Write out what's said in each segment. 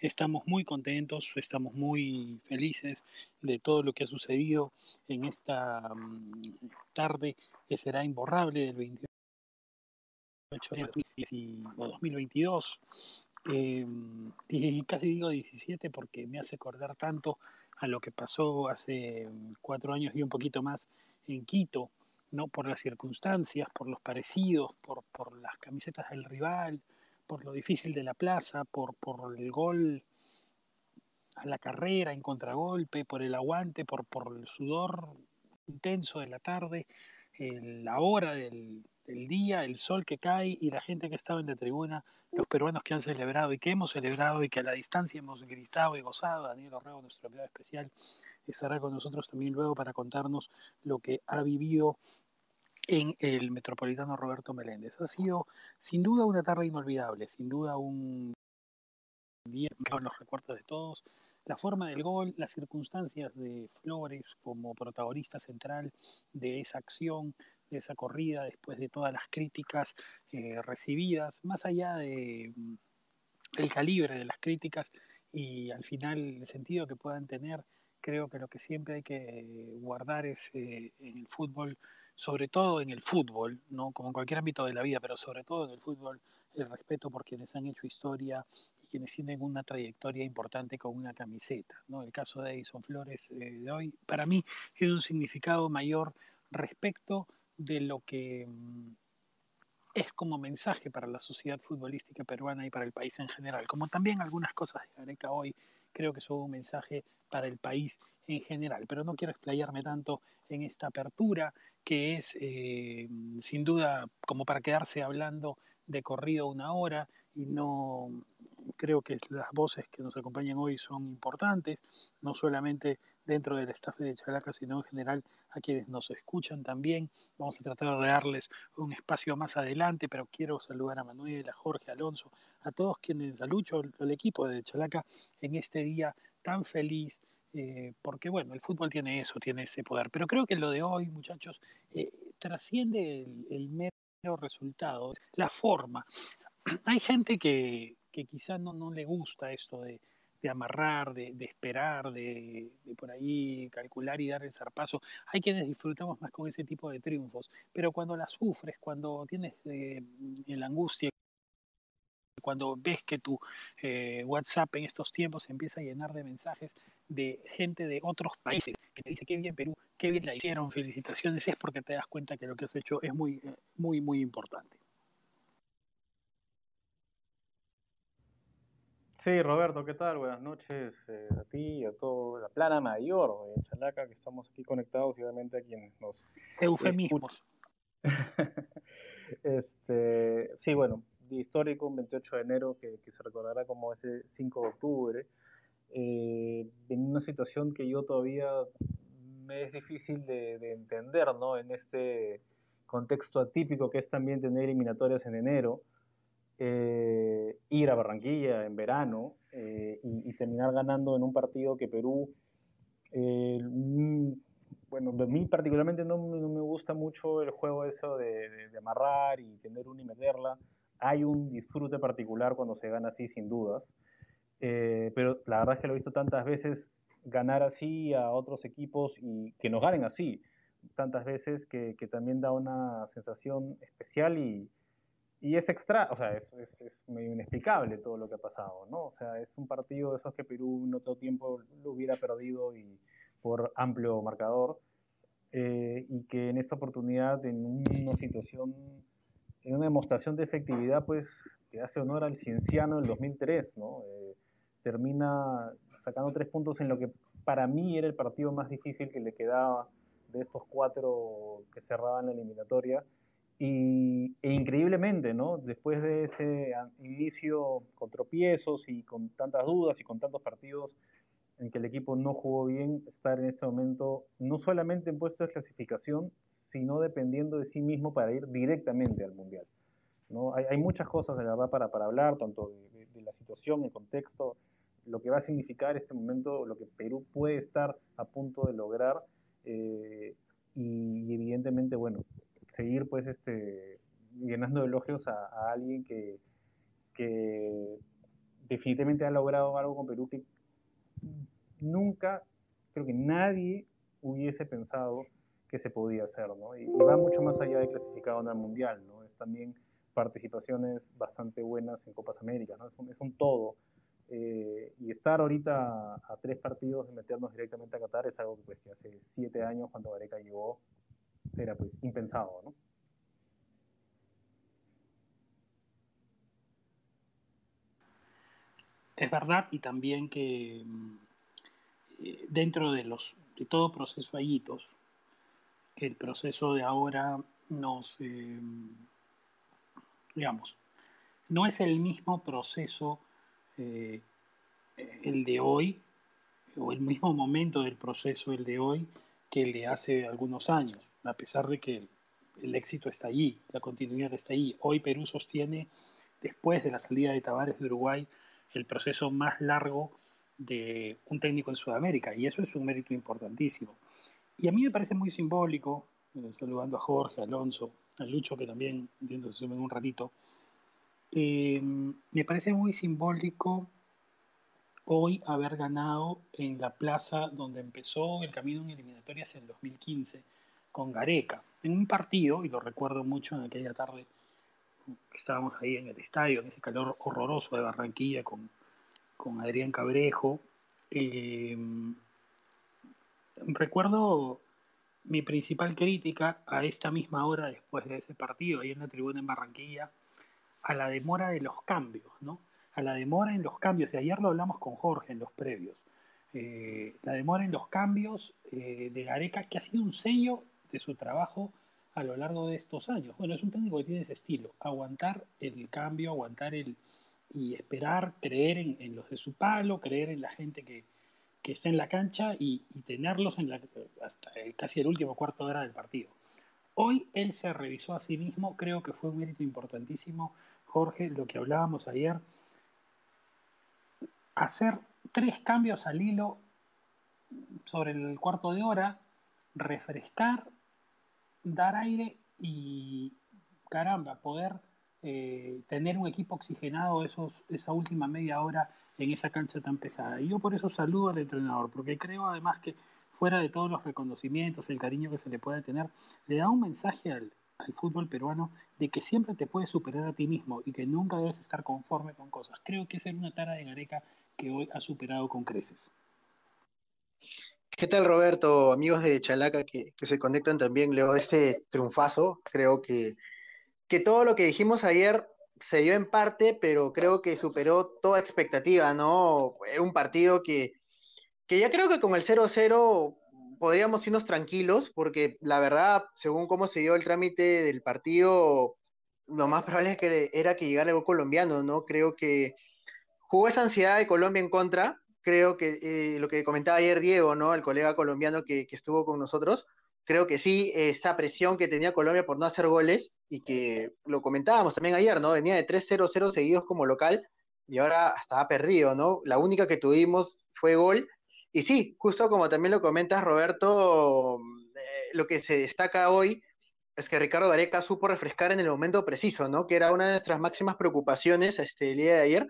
estamos muy contentos, estamos muy felices de todo lo que ha sucedido en esta mm, tarde que será imborrable del 28 de 2022. Eh, casi digo 17 porque me hace acordar tanto a lo que pasó hace mm, cuatro años y un poquito más en Quito, ¿no? por las circunstancias, por los parecidos, por, por las camisetas del rival, por lo difícil de la plaza, por, por el gol a la carrera en contragolpe, por el aguante, por, por el sudor intenso de la tarde, la hora del, del, día, el sol que cae y la gente que estaba en la tribuna, los peruanos que han celebrado y que hemos celebrado y que a la distancia hemos gritado y gozado. Daniel Orrego, nuestro enviado especial, estará con nosotros también luego para contarnos lo que ha vivido en el Metropolitano Roberto Meléndez. Ha sido sin duda una tarde inolvidable, sin duda un día en los recuerdos de todos. La forma del gol, las circunstancias de Flores como protagonista central de esa acción, de esa corrida, después de todas las críticas eh, recibidas, más allá de mm, el calibre de las críticas y al final el sentido que puedan tener, creo que lo que siempre hay que guardar es eh, en el fútbol sobre todo en el fútbol, no como en cualquier ámbito de la vida, pero sobre todo en el fútbol, el respeto por quienes han hecho historia y quienes tienen una trayectoria importante con una camiseta. ¿no? El caso de Edison Flores eh, de hoy, para mí, tiene un significado mayor respecto de lo que mm, es como mensaje para la sociedad futbolística peruana y para el país en general, como también algunas cosas de Gareca hoy creo que son un mensaje para el país en general. Pero no quiero explayarme tanto en esta apertura, que es eh, sin duda como para quedarse hablando de corrido una hora y no creo que las voces que nos acompañan hoy son importantes, no solamente dentro del staff de Chalaca, sino en general a quienes nos escuchan también. Vamos a tratar de darles un espacio más adelante, pero quiero saludar a Manuel, a Jorge, a Alonso, a todos quienes, a Lucho, al equipo de Chalaca en este día tan feliz, eh, porque bueno, el fútbol tiene eso, tiene ese poder. Pero creo que lo de hoy, muchachos, eh, trasciende el, mero resultado, la forma. Hay gente que, que quizá no, no le gusta esto de, de amarrar, de, de esperar, de, por ahí calcular y dar el zarpazo. Hay quienes disfrutamos más con ese tipo de triunfos, pero cuando la sufres, cuando tienes eh, la angustia, cuando ves que tu eh, WhatsApp en estos tiempos empieza a llenar de mensajes de gente de otros países que te dice qué bien Perú, qué bien la hicieron, felicitaciones, es porque te das cuenta que lo que has hecho es muy, eh, muy, muy importante. Sí, Roberto, ¿qué tal? Buenas noches eh, a ti y a toda la plana mayor de Chalaca, que estamos aquí conectados y obviamente a quienes nos... Eufemismos. este, sí, bueno, histórico, un 28 de enero que, que, se recordará como ese 5 de octubre, eh, en una situación que yo todavía me es difícil de, de entender, ¿no? En este contexto atípico que es también tener eliminatorias en enero eh, ir a Barranquilla en verano eh, y, y, terminar ganando en un partido que Perú, eh, mm, bueno, a mí particularmente no, no, me gusta mucho el juego eso de, de, de, amarrar y tener una y meterla. Hay un disfrute particular cuando se gana así, sin dudas. Eh, pero la verdad es que lo he visto tantas veces ganar así a otros equipos y que nos ganen así tantas veces que, que también da una sensación especial y, y es extra, o sea, es, es, es, medio inexplicable todo lo que ha pasado, ¿no? O sea, es un partido de esos que Perú no todo tiempo lo hubiera perdido y por amplio marcador, eh, y que en esta oportunidad, en una situación, en una demostración de efectividad, pues, que hace honor al cienciano del 2003, ¿no? Eh, termina sacando tres puntos en lo que para mí era el partido más difícil que le quedaba de estos cuatro que cerraban la eliminatoria, y, e increíblemente, ¿no? Después de ese inicio con tropiezos y con tantas dudas y con tantos partidos en que el equipo no jugó bien, estar en este momento no solamente en puesto de clasificación, sino dependiendo de sí mismo para ir directamente al Mundial. ¿no? Hay, muchas cosas, de verdad, para, para hablar, tanto de, la situación, el contexto, lo que va a significar este momento, lo que Perú puede estar a punto de lograr, eh, y evidentemente, bueno, seguir pues este llenando elogios a, a alguien que, que, definitivamente ha logrado algo con Perú que nunca, creo que nadie hubiese pensado que se podía hacer, ¿no? Y, va mucho más allá de clasificado el Mundial, ¿no? Es también participaciones bastante buenas en Copas Américas, ¿no? Es un, es un todo. Eh, y estar ahorita a, tres partidos de meternos directamente a Qatar es algo que, pues, que hace siete años, cuando Gareca llegó, era pues impensado, ¿no? Es verdad, y también que mm, eh, dentro de los de todo proceso hay hitos. El proceso de ahora nos, eh, digamos, no es el mismo proceso eh, el de hoy, o el mismo momento del proceso el de hoy, que el de hace algunos años, a pesar de que el, éxito está allí, la continuidad está allí. Hoy Perú sostiene, después de la salida de Tavares de Uruguay, el proceso más largo de un técnico en Sudamérica, y eso es un mérito importantísimo. Y a mí me parece muy simbólico, eh, saludando a Jorge, Alonso, a Lucho, que también entiendo se sumen un ratito, eh, me parece muy simbólico hoy haber ganado en la plaza donde empezó el camino en eliminatorias en 2015 con Gareca, en un partido, y lo recuerdo mucho en aquella tarde que estábamos ahí en el estadio, en ese calor horroroso de Barranquilla con, con Adrián Cabrejo. Eh, recuerdo mi principal crítica a esta misma hora después de ese partido, ahí en la tribuna en Barranquilla, a la demora de los cambios, ¿no? A la demora en los cambios, y ayer lo hablamos con Jorge en los previos, eh, la demora en los cambios eh, de Gareca, que ha sido un sello de su trabajo a lo largo de estos años. Bueno, es un técnico que tiene ese estilo, aguantar el cambio, aguantar el y esperar, creer en, los de su palo, creer en la gente que, que está en la cancha y, tenerlos en la, hasta casi el último cuarto de hora del partido. Hoy él se revisó a sí mismo, creo que fue un mérito importantísimo, Jorge, lo que hablábamos ayer, hacer tres cambios al hilo sobre el cuarto de hora, refrescar, dar aire y, caramba, poder eh, tener un equipo oxigenado esos, esa última media hora en esa cancha tan pesada. Y yo por eso saludo al entrenador, porque creo además que fuera de todos los reconocimientos, el cariño que se le puede tener, le da un mensaje al, al fútbol peruano de que siempre te puedes superar a ti mismo y que nunca debes estar conforme con cosas. Creo que es una tara de Gareca que hoy ha superado con creces. ¿Qué tal Roberto? Amigos de Chalaca que, se conectan también luego este triunfazo. Creo que, que todo lo que dijimos ayer se dio en parte, pero creo que superó toda expectativa, ¿no? Un partido que, que ya creo que con el 0-0 podríamos irnos tranquilos, porque la verdad, según cómo se dio el trámite del partido, lo más probable era que llegara el gol colombiano, ¿no? Creo que jugó esa ansiedad de Colombia en contra, creo que eh, lo que comentaba ayer Diego, ¿no? El colega colombiano que, que, estuvo con nosotros, creo que sí, esa presión que tenía Colombia por no hacer goles, y que lo comentábamos también ayer, ¿no? Venía de 3-0-0 seguidos como local, y ahora estaba perdido, ¿no? La única que tuvimos fue gol, y sí, justo como también lo comentas, Roberto, eh, lo que se destaca hoy es que Ricardo Gareca supo refrescar en el momento preciso, ¿no? Que era una de nuestras máximas preocupaciones este, el día de ayer.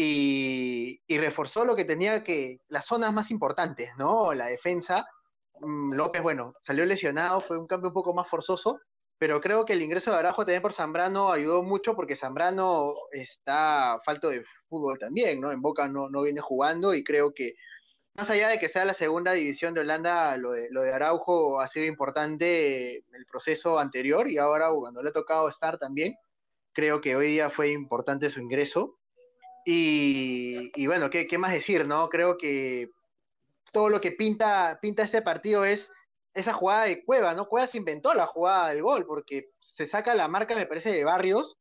Y, reforzó lo que tenía que, las zonas más importantes, ¿no? La defensa. Mm, López, bueno, salió lesionado, fue un cambio un poco más forzoso, pero creo que el ingreso de Arajo también por Zambrano ayudó mucho porque Zambrano está falto de fútbol también, ¿no? En Boca no, no viene jugando y creo que más allá de que sea la segunda división de Holanda, lo de, lo de Araujo ha sido importante el proceso anterior y ahora cuando le ha tocado estar también, creo que hoy día fue importante su ingreso. Y, bueno, ¿qué, ¿qué, más decir? no Creo que todo lo que pinta, pinta este partido es esa jugada de Cueva, ¿no? Cueva se inventó la jugada del gol porque se saca la marca, me parece, de Barrios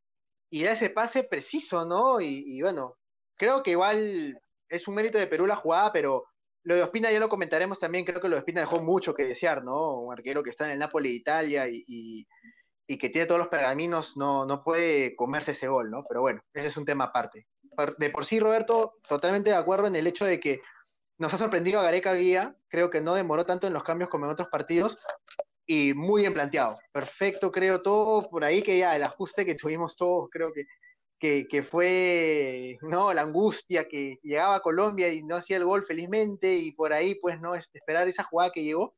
y da ese pase preciso, ¿no? Y, y bueno, creo que igual es un mérito de Perú la jugada, pero lo de Ospina ya lo comentaremos también, creo que lo de Ospina dejó mucho que desear, ¿no? Un arquero que está en el Napoli de Italia y, que tiene todos los pergaminos, no, no puede comerse ese gol, ¿no? Pero bueno, ese es un tema aparte. De por sí, Roberto, totalmente de acuerdo en el hecho de que nos ha sorprendido a Gareca Guía, creo que no demoró tanto en los cambios como en otros partidos, y muy bien planteado. Perfecto, creo, todo por ahí que ya el ajuste que tuvimos todos, creo que que, que, fue ¿no? la angustia que llegaba a Colombia y no hacía el gol felizmente y por ahí pues no este, esperar esa jugada que llegó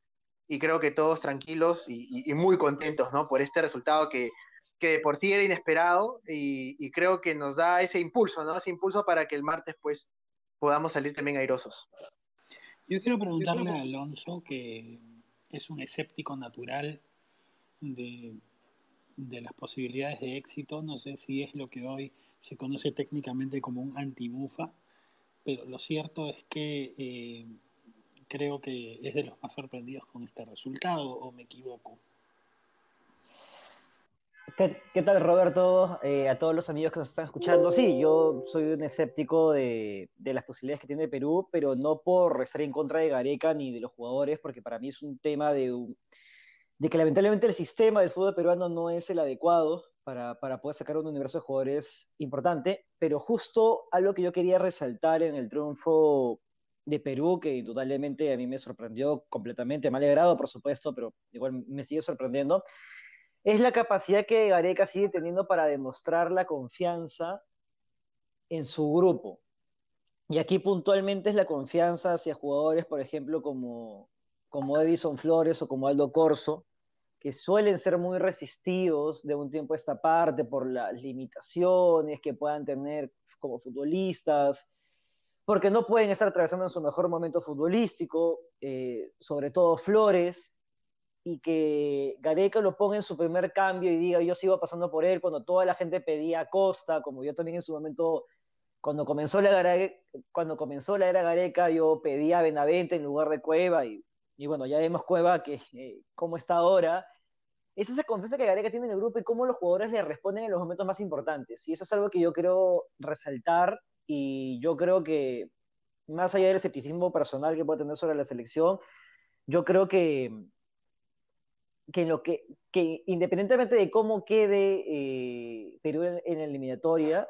y creo que todos tranquilos y, y, muy contentos ¿no? por este resultado que, que por sí era inesperado y, y, creo que nos da ese impulso, ¿no? ese impulso para que el martes pues podamos salir también airosos. Yo quiero preguntarle a Alonso, que es un escéptico natural de, de las posibilidades de éxito. No sé si es lo que hoy se conoce técnicamente como un antimufa, pero lo cierto es que eh, creo que es de los más sorprendidos con este resultado, o me equivoco. ¿Qué, tal, Roberto? Eh, a todos los amigos que nos están escuchando. Sí, yo soy un escéptico de, las posibilidades que tiene Perú, pero no por estar en contra de Gareca ni de los jugadores, porque para mí es un tema de, de que lamentablemente el sistema del fútbol peruano no es el adecuado para, para, poder sacar un universo de jugadores importante, pero justo algo que yo quería resaltar en el triunfo de Perú, que indudablemente a mí me sorprendió completamente, me ha alegrado por supuesto, pero igual me sigue sorprendiendo, es la capacidad que Gareca sigue teniendo para demostrar la confianza en su grupo. Y aquí puntualmente es la confianza hacia jugadores, por ejemplo, como, como Edison Flores o como Aldo Corso, que suelen ser muy resistivos de un tiempo a esta parte por las limitaciones que puedan tener como futbolistas, porque no pueden estar atravesando en su mejor momento futbolístico, eh, sobre todo Flores, y que Gareca lo ponga en su primer cambio y diga yo sigo pasando por él cuando toda la gente pedía Costa, como yo también en su momento, cuando comenzó la, cuando comenzó la era Gareca, yo pedía a Benavente en lugar de Cueva y y bueno, ya vemos Cueva que eh, cómo está ahora, es esa confianza que Gareca tiene en el grupo y cómo los jugadores le responden en los momentos más importantes. Y eso es algo que yo quiero resaltar y yo creo que más allá del escepticismo personal que pueda tener sobre la selección, yo creo que, que, lo que, que independientemente de cómo quede eh, Perú en, en eliminatoria,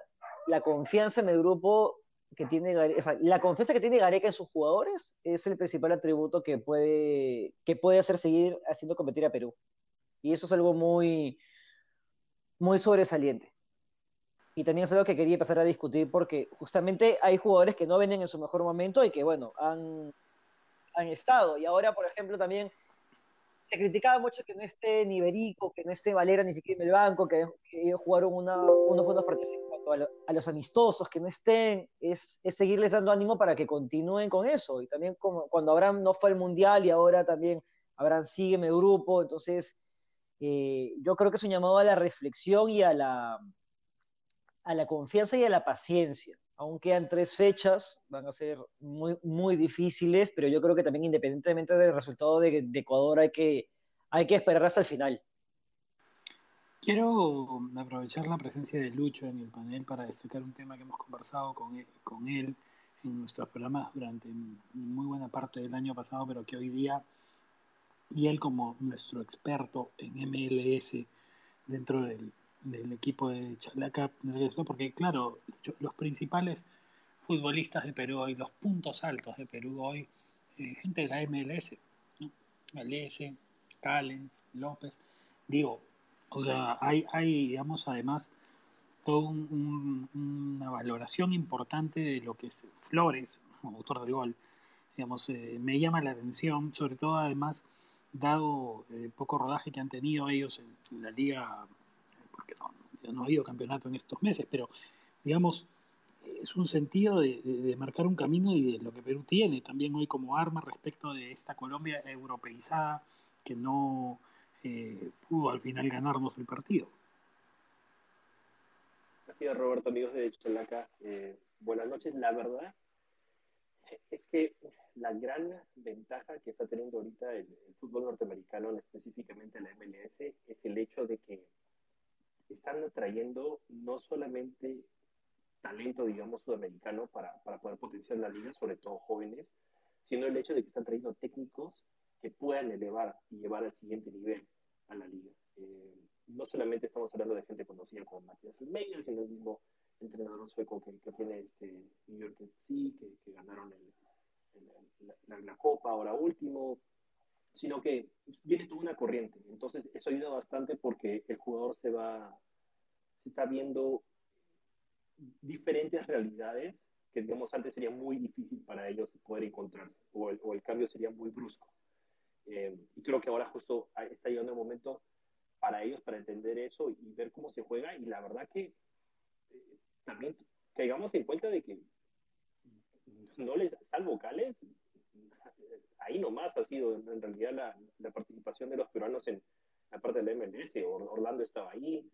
la confianza en el grupo que tiene o sea, la confianza que tiene Gareca en sus jugadores es el principal atributo que puede, que puede hacer seguir haciendo competir a Perú. Y eso es algo muy, muy sobresaliente. Y también es algo que quería empezar a discutir porque justamente hay jugadores que no venden en su mejor momento y que, bueno, han, han estado. Y ahora, por ejemplo, también se criticaba mucho que no esté ni Berico, que no esté Valera ni siquiera en el banco, que, ellos jugaron una, unos buenos partidos en cuanto a, lo, a, los amistosos, que no estén, es, es, seguirles dando ánimo para que continúen con eso. Y también como, cuando Abraham no fue al Mundial y ahora también Abraham sigue en el grupo, entonces eh, yo creo que es un llamado a la reflexión y a la, a la confianza y a la paciencia aún quedan tres fechas, van a ser muy, muy difíciles, pero yo creo que también independientemente del resultado de, Ecuador hay que, hay que esperar hasta el final. Quiero aprovechar la presencia de Lucho en el panel para destacar un tema que hemos conversado con él, con él en nuestros programas durante muy buena parte del año pasado, pero que hoy día, y él como nuestro experto en MLS dentro del, del equipo de Chalaca, porque claro, los principales futbolistas de Perú hoy, los puntos altos de Perú hoy, eh, gente de la MLS, ¿no? Galese, Callens, López, digo, o sea, hay, hay, digamos, además, toda un, un, una valoración importante de lo que es Flores, como autor del gol, digamos, eh, me llama la atención, sobre todo además, dado el eh, poco rodaje que han tenido ellos en, en la liga porque no, no, ha habido campeonato en estos meses, pero digamos, es un sentido de, marcar un camino y de lo que Perú tiene también hoy como arma respecto de esta Colombia europeizada que no eh, pudo al final ganarnos el partido. Así es, Roberto, amigos de Chalaca. Eh, buenas noches. La verdad es que la gran ventaja que está teniendo ahorita el, el fútbol norteamericano, específicamente la MLS, es el hecho de que están atrayendo no solamente talento, digamos, sudamericano para, para poder potenciar la liga, sobre todo jóvenes, sino el hecho de que están trayendo técnicos que puedan elevar y llevar al siguiente nivel a la liga. Eh, no solamente estamos hablando de gente conocida como Matías Almeida, sino el mismo entrenador sueco que, tiene este New York FC, que, ganaron el, el, la, la, Copa ahora último, sino que viene toda una corriente. Entonces, eso ayuda bastante porque el jugador se va, se está viendo diferentes realidades que, digamos, antes sería muy difícil para ellos poder encontrar, o el, o el cambio sería muy brusco. Eh, y creo que ahora justo está llegando el momento para ellos para entender eso y ver cómo se juega. Y la verdad que eh, también caigamos en cuenta de que no les, salvo vocales, ahí nomás ha sido en realidad la, participación de los peruanos en la parte del MLS. Orlando estaba ahí,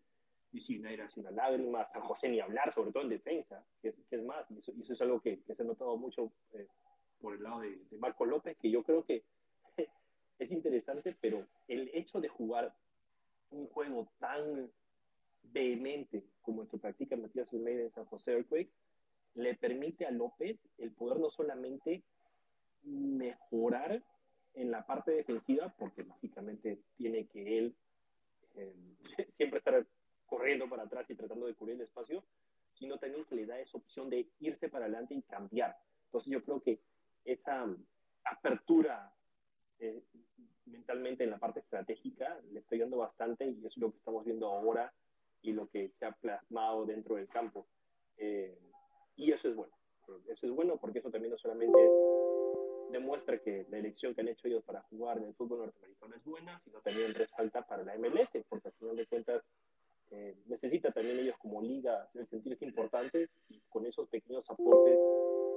y era una lágrima, San José ni hablar, sobre todo en defensa, que, es más, y eso, es algo que, se ha notado mucho eh, por el lado de, Marco López, que yo creo que es interesante, pero el hecho de jugar un juego tan vehemente como el que practica Matías Almeida en San José Earthquakes, le permite a López el poder no solamente mejorar en la parte defensiva, porque lógicamente tiene que él eh, siempre estar corriendo para atrás y tratando de cubrir el espacio, sino también que le da esa opción de irse para adelante y cambiar. Entonces yo creo que esa apertura eh, mentalmente en la parte estratégica le estoy dando bastante y es lo que estamos viendo ahora y lo que se ha plasmado dentro del campo. Eh, y eso es bueno. Eso es bueno porque eso también no solamente demuestra que la elección que han hecho ellos para jugar en el fútbol norteamericano es buena, sino también resalta para la MLS, porque al final de cuentas eh, necesita también ellos como liga hacer sentirse importantes y con esos pequeños aportes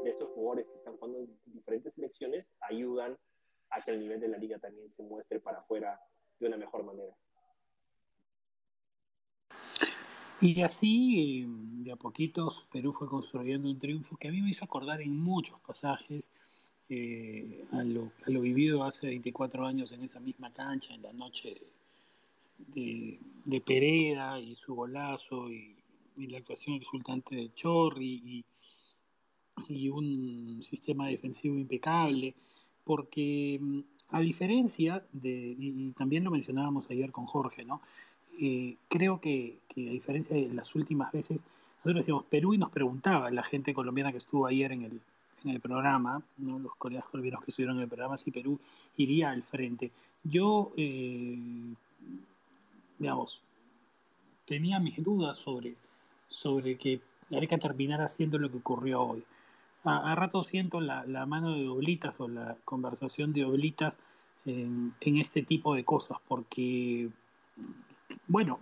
de estos jugadores que están jugando en diferentes selecciones ayudan a que el nivel de la liga también se muestre para afuera de una mejor manera. Y así, de a poquitos, Perú fue construyendo un triunfo que a mí me hizo acordar en muchos pasajes eh, a, lo, vivido hace 24 años en esa misma cancha, en la noche de, de Pereda y su golazo y, la actuación resultante de Chorri y, y, un sistema defensivo impecable, porque mm, a diferencia de, y, también lo mencionábamos ayer con Jorge, ¿no? Eh, creo que, que, a diferencia de las últimas veces, nosotros decíamos Perú y nos preguntaba la gente colombiana que estuvo ayer en el, en el programa, ¿no? los colegas colombianos que estuvieron en el programa, si Perú iría al frente. Yo eh, digamos, tenía mis dudas sobre, sobre que Gareca terminara haciendo lo que ocurrió hoy. A, rato siento la, la, mano de Oblitas o la conversación de Oblitas en, en, este tipo de cosas, porque, bueno,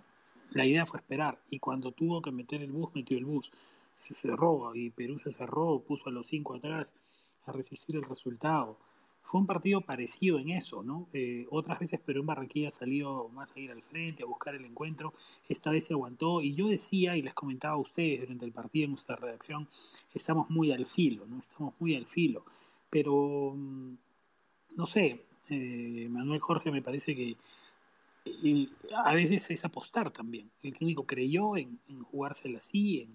la idea fue esperar y cuando tuvo que meter el bus, metió el bus. Se cerró y Perú se cerró, puso a los cinco atrás a resistir el resultado fue un partido parecido en eso, ¿no? Eh, otras veces Perú en Barranquilla salió más a ir al frente, a buscar el encuentro, esta vez se aguantó y yo decía y les comentaba a ustedes durante el partido en nuestra redacción, estamos muy al filo, ¿no? Estamos muy al filo, pero mm, no sé, eh, Manuel Jorge me parece que a veces es apostar también. El técnico creyó en, jugársela así, en,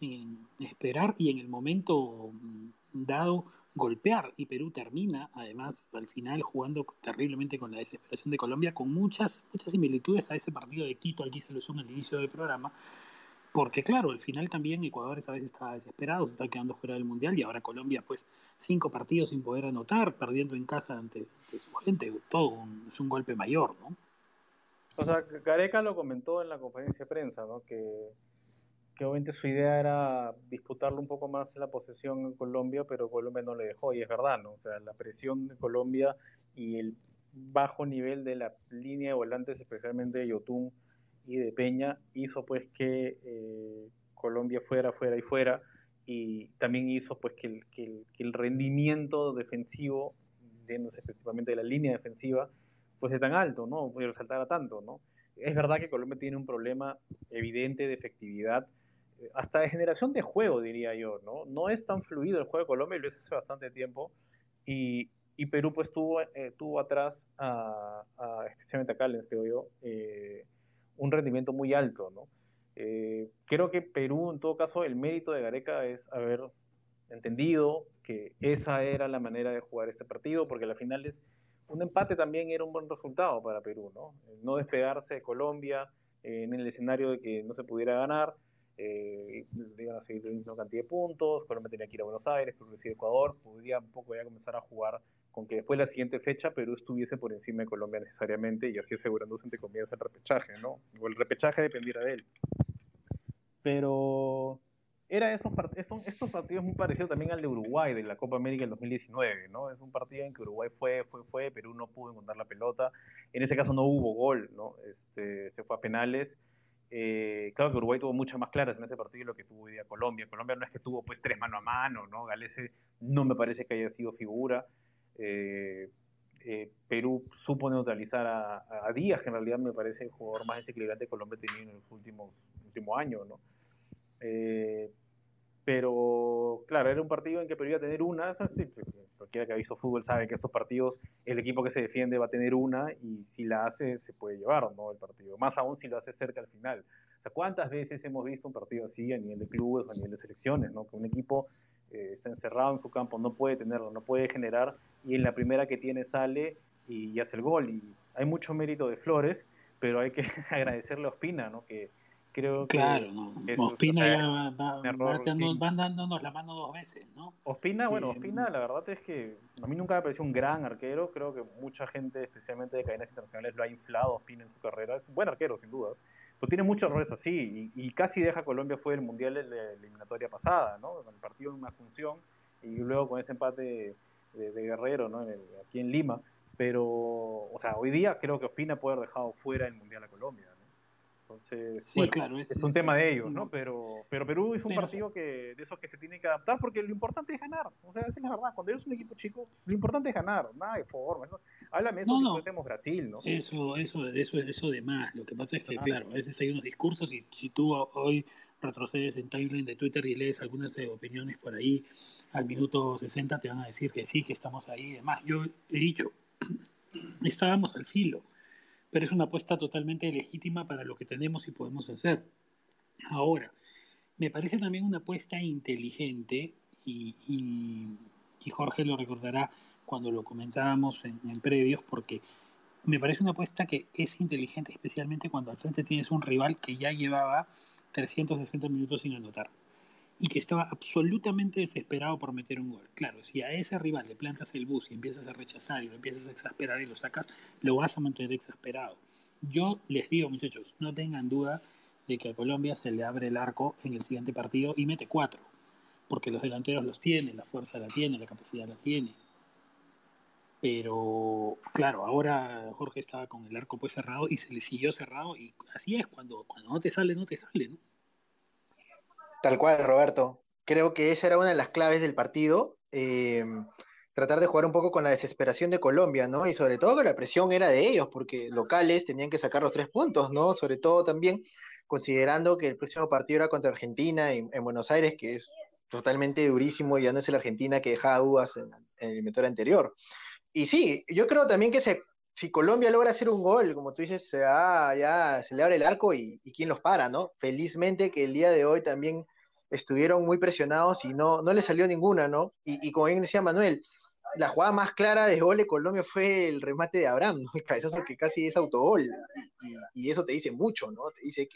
en esperar y en el momento mm, dado golpear y Perú termina, además, al final jugando terriblemente con la desesperación de Colombia, con muchas, muchas similitudes a ese partido de Quito al que se lo al inicio del programa, porque claro, al final también Ecuador esa vez estaba desesperado, se está quedando fuera del Mundial y ahora Colombia pues cinco partidos sin poder anotar, perdiendo en casa ante, su gente, todo es un golpe mayor, ¿no? O sea, Gareca lo comentó en la conferencia de prensa, ¿no? Que obviamente su idea era disputarlo un poco más la posesión en Colombia, pero Colombia no le dejó, y es verdad, ¿no? O sea, la presión de Colombia y el bajo nivel de la línea de volantes, especialmente de Yotun y de Peña, hizo pues que eh, Colombia fuera, fuera y fuera, y también hizo pues que el, rendimiento defensivo, principalmente de la línea defensiva, es tan alto, ¿no? Puede resaltar tanto, ¿no? Es verdad que Colombia tiene un problema evidente de efectividad hasta de generación de juego, diría yo, ¿no? No es tan fluido el juego de Colombia, lo es hace bastante tiempo, y, y Perú pues tuvo, eh, tuvo atrás, a, especialmente a Callens, creo yo, eh, un rendimiento muy alto, ¿no? Eh, creo que Perú, en todo caso, el mérito de Gareca es haber entendido que esa era la manera de jugar este partido, porque al final es, un empate también era un buen resultado para Perú, ¿no? No despegarse de Colombia en el escenario de que no se pudiera ganar, eh, iban a seguir cantidad de puntos, Colombia tenía que ir a Buenos Aires, Perú decide Ecuador, podría un poco ya comenzar a jugar con que después de la siguiente fecha Perú estuviese por encima de Colombia necesariamente y así asegurándose entre comillas el repechaje, ¿no? O el repechaje dependiera de él. Pero era esos, estos partidos muy parecidos también al de Uruguay, de la Copa América del 2019, ¿no? Es un partido en que Uruguay fue, fue, fue, Perú no pudo encontrar la pelota. En ese caso no hubo gol, ¿no? Este, se fue a penales. Eh, claro que Uruguay tuvo muchas más claras en ese partido de lo que tuvo hoy día Colombia. Colombia no es que tuvo pues tres mano a mano, ¿no? Galese no me parece que haya sido figura. Eh, eh, Perú supo neutralizar a, Díaz, que en realidad me parece el jugador más desequilibrante que Colombia ha tenido en los últimos, últimos años, ¿no? Eh, pero claro, era un partido en que Perú iba a tener una, cualquiera que ha visto fútbol sabe que estos partidos el equipo que se defiende va a tener una y si la hace se puede llevar ¿no? el partido, más aún si lo hace cerca al final. O sea, ¿cuántas veces hemos visto un partido así a nivel de clubes o a nivel de selecciones, ¿no? que un equipo eh, está encerrado en su campo, no puede tenerlo, no puede generar y en la primera que tiene sale y, hace el gol. Y hay mucho mérito de Flores, pero hay que agradecerle a Ospina, ¿no? que creo claro, no. Ospina ya va, van dándonos la mano dos veces, ¿no? Ospina, bueno, Ospina la verdad es que a mí nunca me pareció un gran arquero, creo que mucha gente, especialmente de cadenas internacionales, lo ha inflado Ospina en su carrera, es un buen arquero sin duda, pero tiene muchos errores así y, casi deja a Colombia fue el Mundial de la eliminatoria pasada, ¿no? Con el partido en una función y luego con ese empate de, Guerrero, ¿no? aquí en Lima, pero, o sea, hoy día creo que Ospina puede haber dejado fuera el Mundial a Colombia, entonces, sí, claro, es, un tema de ellos, ¿no? Pero, pero Perú es un partido que, de esos que se tiene que adaptar porque lo importante es ganar. O sea, es la verdad, cuando eres un equipo chico, lo importante es ganar, nada de forma. ¿no? Háblame eso no, no. Brasil, ¿no? Eso, eso, eso, eso de más. Lo que pasa es que, claro, a veces hay unos discursos y si tú hoy retrocedes en timeline de Twitter y lees algunas eh, opiniones por ahí, al minuto 60 te van a decir que sí, que estamos ahí y demás. Yo he dicho, estábamos al filo pero es una apuesta totalmente legítima para lo que tenemos y podemos hacer. Ahora, me parece también una apuesta inteligente y, Jorge lo recordará cuando lo comenzábamos en, en, previos, porque me parece una apuesta que es inteligente especialmente cuando al frente tienes un rival que ya llevaba 360 minutos sin anotar y que estaba absolutamente desesperado por meter un gol. Claro, si a ese rival le plantas el bus y empiezas a rechazar y lo empiezas a exasperar y lo sacas, lo vas a mantener exasperado. Yo les digo, muchachos, no tengan duda de que a Colombia se le abre el arco en el siguiente partido y mete cuatro, porque los delanteros los tiene, la fuerza la tiene, la capacidad la tiene. Pero claro, ahora Jorge estaba con el arco pues cerrado y se le siguió cerrado y así es, cuando, cuando no te sale, no te sale, ¿no? Tal cual, Roberto. Creo que esa era una de las claves del partido. Eh, tratar de jugar un poco con la desesperación de Colombia, ¿no? Y sobre todo que la presión era de ellos, porque locales tenían que sacar los tres puntos, ¿no? Sobre todo también considerando que el próximo partido era contra Argentina en, Buenos Aires, que es totalmente durísimo y ya no es la Argentina que dejaba dudas en, el eliminatorio anterior. Y sí, yo creo también que se, si Colombia logra hacer un gol, como tú dices, se, ya, se le abre el arco y, y quién los para, ¿no? Felizmente que el día de hoy también estuvieron muy presionados y no, no le salió ninguna, ¿no? Y, como bien decía Manuel, la jugada más clara de gol de Colombia fue el remate de Abraham, ¿no? El cabezazo que casi es autogol. Y, eso te dice mucho, ¿no? Te dice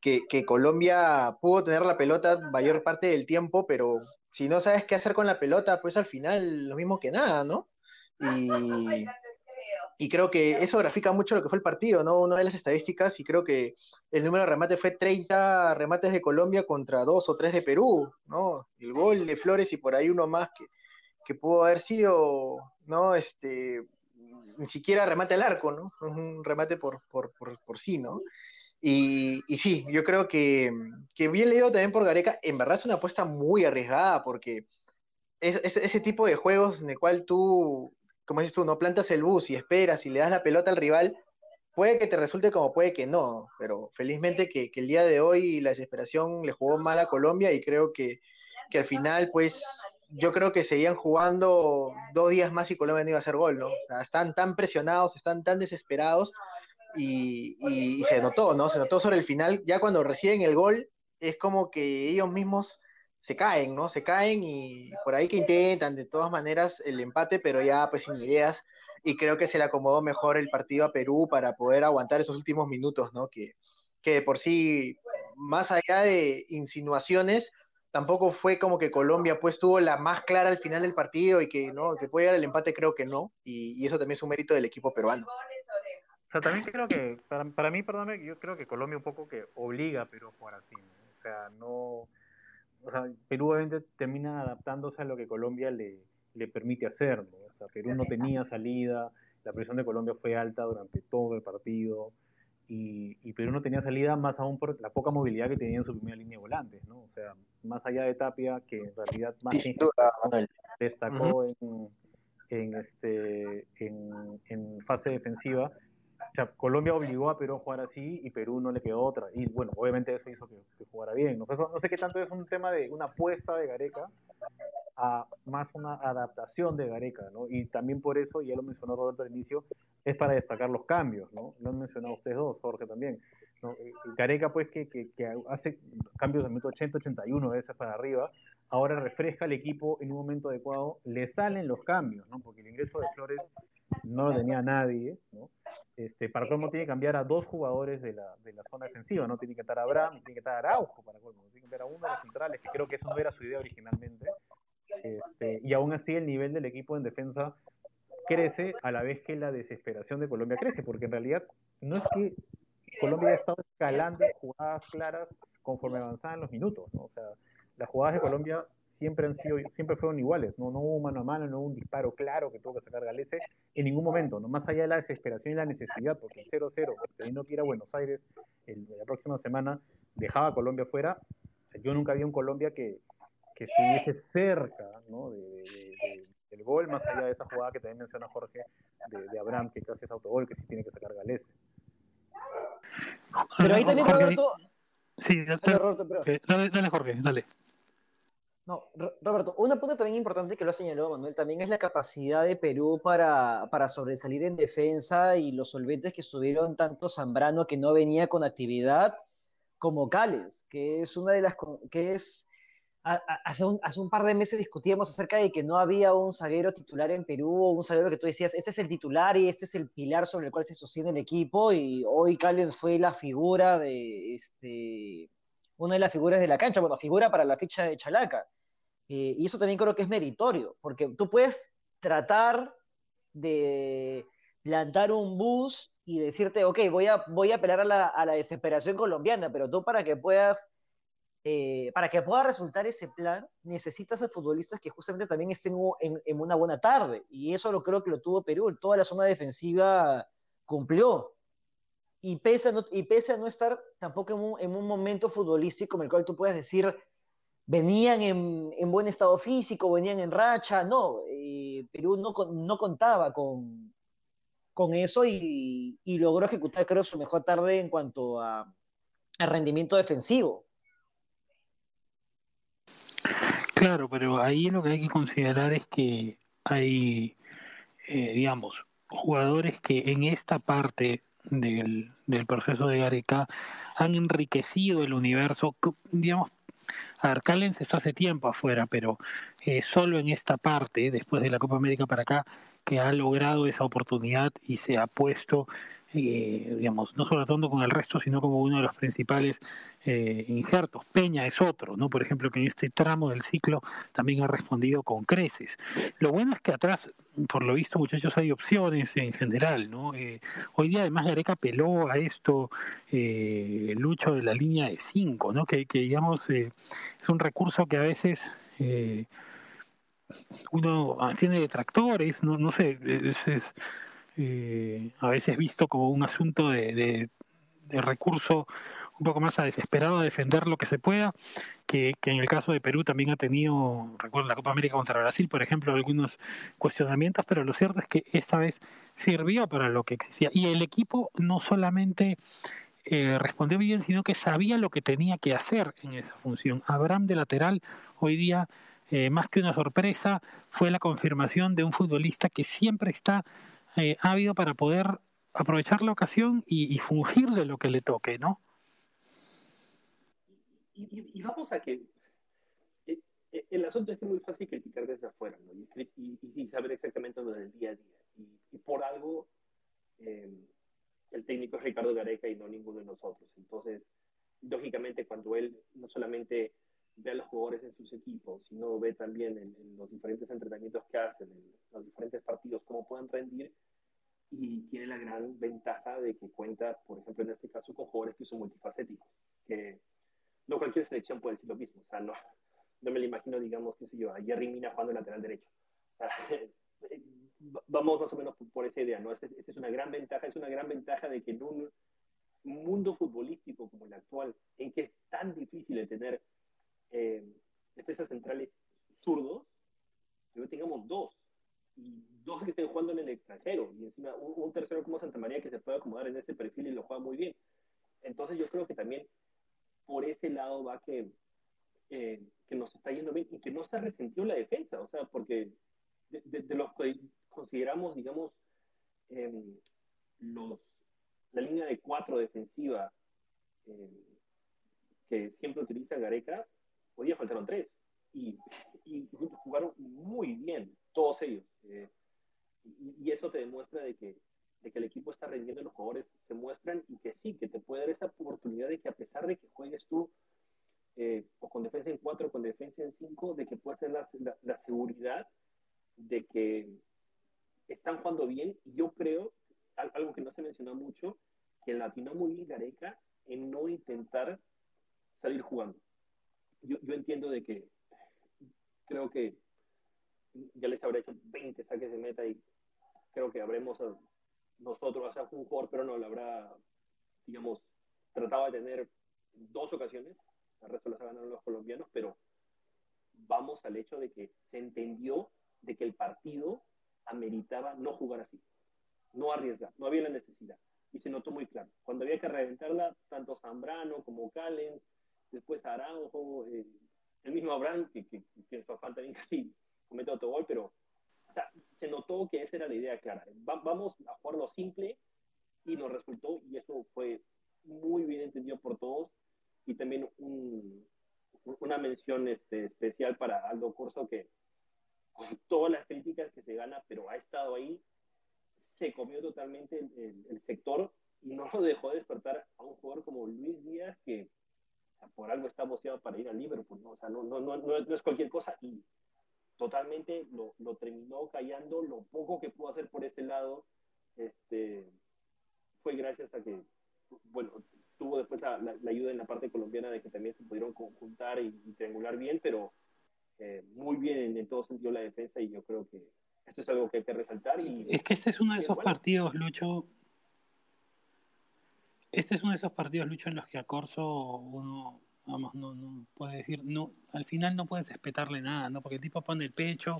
que, que, Colombia pudo tener la pelota mayor parte del tiempo, pero si no sabes qué hacer con la pelota, pues al final lo mismo que nada, ¿no? Y, y creo que eso grafica mucho lo que fue el partido, ¿no? Una de las estadísticas, y creo que el número de remates fue 30 remates de Colombia contra dos o tres de Perú, ¿no? El gol de Flores y por ahí uno más que, que pudo haber sido, ¿no? Este, ni siquiera remate al arco, ¿no? Un remate por, por, por, sí, ¿no? Y, y, sí, yo creo que, que, bien leído también por Gareca, en verdad es una apuesta muy arriesgada porque es, es, ese tipo de juegos en el cual tú como dices tú, no plantas el bus y esperas y le das la pelota al rival, puede que te resulte como puede que no, pero felizmente que, el día de hoy la desesperación le jugó mal a Colombia y creo que, al final, pues, yo creo que seguían jugando dos días más y Colombia no iba a hacer gol, ¿no? están tan presionados, están tan desesperados y, se notó, ¿no? Se notó sobre el final, ya cuando reciben el gol, es como que ellos mismos se caen, ¿no? Se caen y por ahí que intentan de todas maneras el empate, pero ya pues sin ideas. Y creo que se le acomodó mejor el partido a Perú para poder aguantar esos últimos minutos, ¿no? Que, que por sí, más allá de insinuaciones, tampoco fue como que Colombia pues tuvo la más clara al final del partido y que no, que puede llegar el empate, creo que no. Y, eso también es un mérito del equipo peruano. O sea, también creo que, para, para mí, perdóname, yo creo que Colombia un poco que obliga a Perú a jugar así. O sea, no Perú obviamente termina adaptándose a lo que Colombia le, le permite hacer. O sea, Perú no tenía salida, la presión de Colombia fue alta durante todo el partido y, y, Perú no tenía salida más aún por la poca movilidad que tenía en su primera línea de volantes, ¿no? O sea, más allá de Tapia, que en realidad más destacó en, en, este, en, en fase defensiva, o sea, Colombia obligó a Perú a jugar así y Perú no le quedó otra. Y bueno, obviamente eso hizo que, jugara bien. No, no sé qué tanto es un tema de una apuesta de Gareca a más una adaptación de Gareca, ¿no? Y también por eso, ya lo mencionó Roberto al inicio, es para destacar los cambios, ¿no? Lo han mencionado ustedes dos, Jorge también. ¿no? Eh, Gareca, pues, que, que, que hace cambios de minuto 80, 81 veces para arriba, ahora refresca el equipo en un momento adecuado, le salen los cambios, ¿no? Porque el ingreso de Flores no lo tenía nadie, ¿no? Este, para colmo tiene que cambiar a dos jugadores de la, de la zona defensiva, ¿no? Tiene que estar Abraham y tiene que estar Araujo para colmo, tiene que cambiar a uno de los centrales, que creo que eso no era su idea originalmente, este, y aún así el nivel del equipo en defensa crece a la vez que la desesperación de Colombia crece, porque en realidad no es que Colombia haya estado escalando jugadas claras conforme avanzaban los minutos, ¿no? O sea, las jugadas de Colombia siempre han sido, siempre fueron iguales, no, no hubo mano a mano, no hubo un disparo claro que tuvo que sacar Galese en ningún momento, no más allá de la desesperación y la necesidad, porque el 0-0, teniendo que ir a Buenos Aires el, la próxima semana, dejaba a Colombia fuera, o sea, yo nunca vi un Colombia que, que estuviese cerca ¿no? de, del gol, más allá de esa jugada que también menciona Jorge, de, Abraham, que casi es autogol, que sí tiene que sacar Galese. Pero ahí también Roberto... Sí, dale, dale, Jorge, dale. Roberto, un punto también importante que lo ha señalado Manuel también es la capacidad de Perú para, para sobresalir en defensa y los solventes que estuvieron tanto Zambrano que no venía con actividad como Cales, que es una de las que es hace un, hace un par de meses discutíamos acerca de que no había un zaguero titular en Perú, o un zaguero que tú decías, este es el titular y este es el pilar sobre el cual se sostiene el equipo, y hoy Cales fue la figura de, este, una de las figuras de la cancha, bueno, figura para la ficha de Chalaca. Eh, y eso también creo que es meritorio, porque tú puedes tratar de plantar un bus y decirte, ok, voy a, voy a apelar a la, a la desesperación colombiana, pero tú para que puedas, eh, para que pueda resultar ese plan, necesitas a futbolistas que justamente también estén en, en, una buena tarde. Y eso lo creo que lo tuvo Perú. Toda la zona defensiva cumplió. Y pese a no, y pese a no estar tampoco en un, en un momento futbolístico en el cual tú puedas decir, venían en, buen estado físico, venían en racha, no, eh, Perú no, no contaba con, con eso y, logró ejecutar, creo, su mejor tarde en cuanto a, rendimiento defensivo. Claro, pero ahí lo que hay que considerar es que hay, eh, digamos, jugadores que en esta parte del, del proceso de Gareca han enriquecido el universo, digamos, a ver, Callens está hace tiempo afuera, pero eh, solo en esta parte, después de la Copa América para acá, que ha logrado esa oportunidad y se ha puesto eh, digamos, no solo atondo con el resto, sino como uno de los principales eh, injertos. Peña es otro, ¿no? Por ejemplo, que en este tramo del ciclo también ha respondido con creces. Lo bueno es que atrás, por lo visto, muchachos, hay opciones en general, ¿no? Eh, hoy día además Gareca apeló a esto, eh, Lucho, de la línea de 5, ¿no? Que, digamos, es un recurso que a veces uno tiene detractores, no, no sé, es, eh, a veces visto como un asunto de, recurso un poco más a desesperado a defender lo que se pueda, que, en el caso de Perú también ha tenido, recuerdo la Copa América contra Brasil, por ejemplo, algunos cuestionamientos, pero lo cierto es que esta vez sirvió para lo que existía. Y el equipo no solamente eh, respondió bien, sino que sabía lo que tenía que hacer en esa función. Abraham de lateral hoy día eh, más que una sorpresa, fue la confirmación de un futbolista que siempre está eh, habido para poder aprovechar la ocasión y, y fungir de lo que le toque, ¿no? Y, vamos a que eh, eh, el asunto es que es muy fácil criticar desde afuera, ¿no? Y, saber exactamente lo del día a día. Y, por algo el técnico es Ricardo Gareca y no ninguno de nosotros. Entonces, lógicamente, cuando él no solamente ve a los jugadores en sus equipos, sino ve también en, los diferentes entrenamientos que hacen, en los diferentes partidos, cómo pueden rendir, y tiene la gran ventaja de que cuenta, por ejemplo, en este caso, este es uno de esos partidos, Lucho, este es uno de esos partidos, Lucho, en los que a Corso uno, vamos, no, no puede decir, no, al final no puedes respetarle nada, ¿no? Porque el tipo pone el pecho,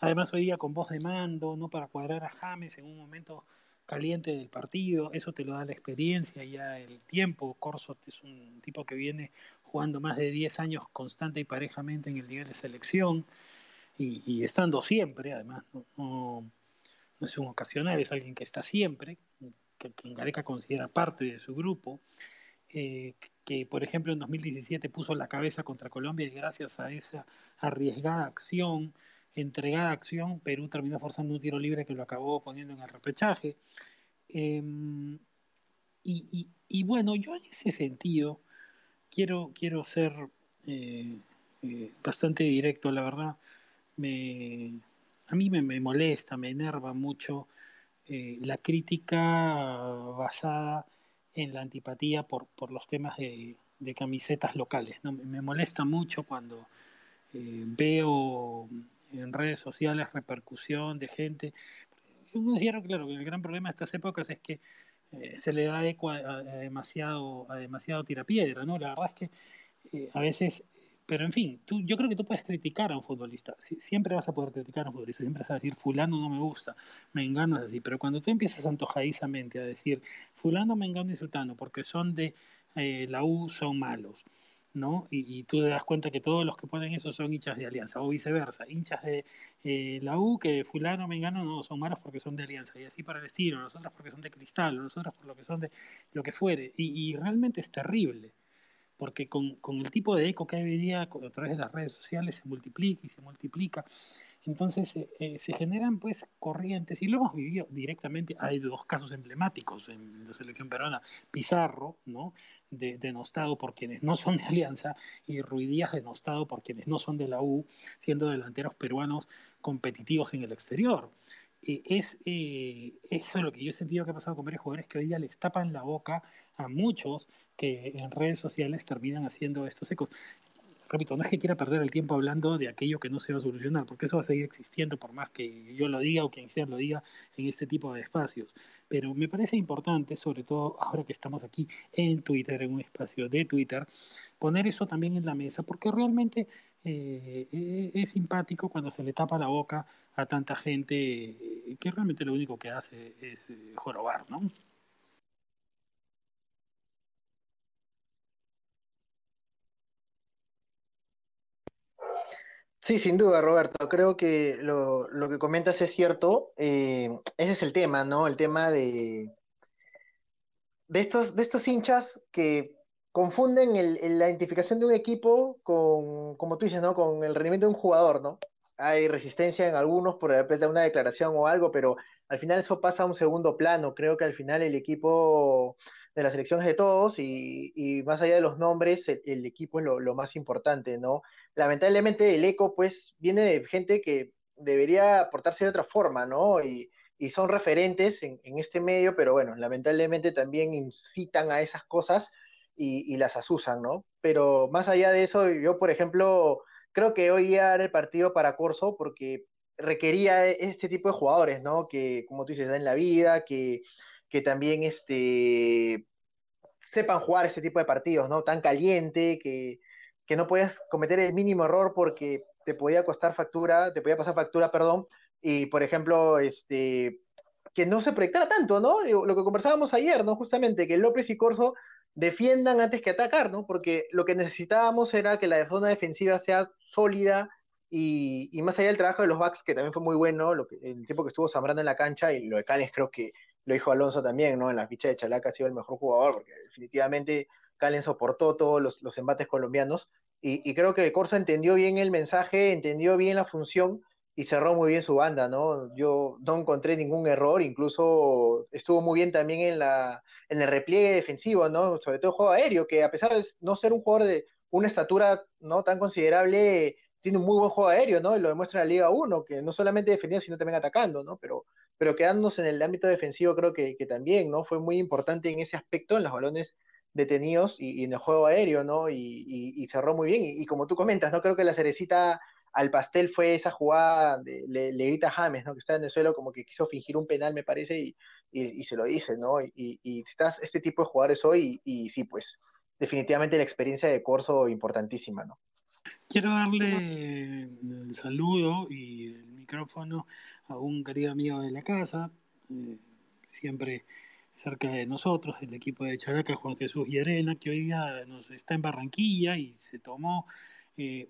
además hoy día con voz de mando, ¿no? Para cuadrar a James en un momento caliente del partido, eso te lo da la experiencia, ya el tiempo. Corso es un tipo que viene jugando más de 10 años constante y parejamente en el nivel de selección y, estando siempre, además, no, no, no es un ocasional, es alguien que está siempre, que, que Gareca considera parte de su grupo, eh, que por ejemplo en 2017 puso la cabeza contra Colombia y gracias a esa arriesgada acción, entregada acción, Perú terminó forzando un tiro libre que lo acabó poniendo en el repechaje. Em, y, bueno, yo en ese sentido quiero, quiero ser eh, eh, bastante directo, la verdad. Me, a mí me, molesta, me enerva mucho eh, la crítica basada en la antipatía por, por los temas de, de camisetas locales. ¿no? Me molesta mucho cuando eh, veo en redes sociales repercusión de gente. Yo considero, claro, que el gran problema de estas épocas es que eh, se le da eco a, demasiado, a demasiado tirapiedra, ¿no? La verdad es que a veces pero en fin, tú, yo creo que tú puedes criticar a un futbolista. siempre vas a poder criticar a un futbolista. Siempre vas a decir, fulano no me gusta, me engano así. Pero cuando tú empiezas antojadizamente a decir, fulano, me engano y sultano, porque son de eh, la U, son malos. ¿no? Y, tú te das cuenta que todos los que ponen eso son hinchas de Alianza, o viceversa, hinchas de eh, la U, que fulano, me engano, no, son malos porque son de Alianza, y así para el estilo, nosotros porque son de Cristal, nosotros por lo que son de lo que fuere, y realmente es terrible porque con, con, el tipo de eco que hay hoy día a través de las redes sociales se multiplica y se multiplica. Entonces eh, eh, se generan pues corrientes, y lo hemos vivido directamente, hay dos casos emblemáticos en la selección peruana, Pizarro, ¿no? De, denostado por quienes no son de Alianza, y Ruidías denostado por quienes no son de la U, siendo delanteros peruanos competitivos en el exterior. Eh, es eh, eso lo que yo he sentido que ha pasado con varios jugadores que hoy día les tapan la boca a muchos que en redes sociales terminan haciendo estos ecos. repito, no es que quiera perder el tiempo hablando de aquello que no se va a solucionar, porque eso va a seguir existiendo por más que yo lo diga o quien sea lo diga en este tipo de espacios. Pero me parece importante, sobre todo ahora que estamos aquí en Twitter, en un espacio de Twitter, poner eso también en la mesa, porque realmente eh, eh, es simpático cuando se le tapa la boca a tanta gente eh, que realmente lo único que hace es jorobar, ¿no? Sí, sin duda, Roberto. Creo que lo, lo que comentas es cierto. ese es el tema, ¿no? El tema de, de estos, de estos hinchas que confunden la identificación de un equipo con, como tú dices, ¿no? Con el rendimiento de un jugador, ¿no? Hay resistencia en algunos por de una declaración o algo, pero al final eso pasa a un segundo plano. Creo que al final el equipo de las elecciones de todos y, más allá de los nombres, el, equipo es lo, lo, más importante, ¿no? Lamentablemente el eco, pues, viene de gente que debería portarse de otra forma, ¿no? Y, y son referentes en, este medio, pero bueno, lamentablemente también incitan a esas cosas y, las asusan, ¿no? Pero más allá de eso, yo, por ejemplo, creo que hoy ya era el partido para Corso porque requería este tipo de jugadores, ¿no? Que, como tú dices, dan la vida, que, que también este, sepan jugar este tipo de partidos, ¿no? Tan caliente, que, que no puedas cometer el mínimo error porque te podía costar factura, te podía pasar factura, perdón, y por ejemplo, este, que no se proyectara tanto, ¿no? Lo que conversábamos ayer, ¿no? Justamente, que López y Corso defiendan antes que atacar, ¿no? Porque lo que necesitábamos era que la zona defensiva sea sólida y, más allá del trabajo de los backs, que también fue muy bueno, lo que, el tiempo que estuvo Zambrano en la cancha y lo de Callens creo que lo dijo Alonso también, ¿no? En la ficha de Chalaca ha sido el mejor jugador, porque definitivamente Callens soportó todos los, embates colombianos y, y creo que Corso entendió bien el mensaje, entendió bien la función y cerró muy bien su banda, ¿no? Yo no encontré ningún error, incluso estuvo muy bien también en, la, en el repliegue defensivo, ¿no? Sobre todo el juego aéreo, que a pesar de no ser un jugador de una estatura no tan considerable, tiene un muy buen juego aéreo, ¿no? Y lo demuestra la Liga 1, que no solamente defendiendo, sino también atacando, ¿no? Pero, pero quedándonos en el ámbito defensivo creo que, que también, ¿no? Fue muy importante en ese aspecto, en los balones detenidos y, en el juego aéreo, ¿no? Y, y, cerró muy bien. Y, como tú comentas, ¿no? Creo que la cerecita al pastel fue esa jugada, de, le, grita James, ¿no? Que está en el suelo como que quiso fingir un penal, me parece, y, y, se lo dice, ¿no? Y, y, estás este tipo de jugadores hoy, y, sí, pues, definitivamente la experiencia de Corso importantísima, ¿no? Quiero darle el saludo y el micrófono a un querido amigo de la casa, eh, siempre cerca de nosotros, el equipo de Characa, Juan Jesús y Arena, que hoy día nos está en Barranquilla y se tomó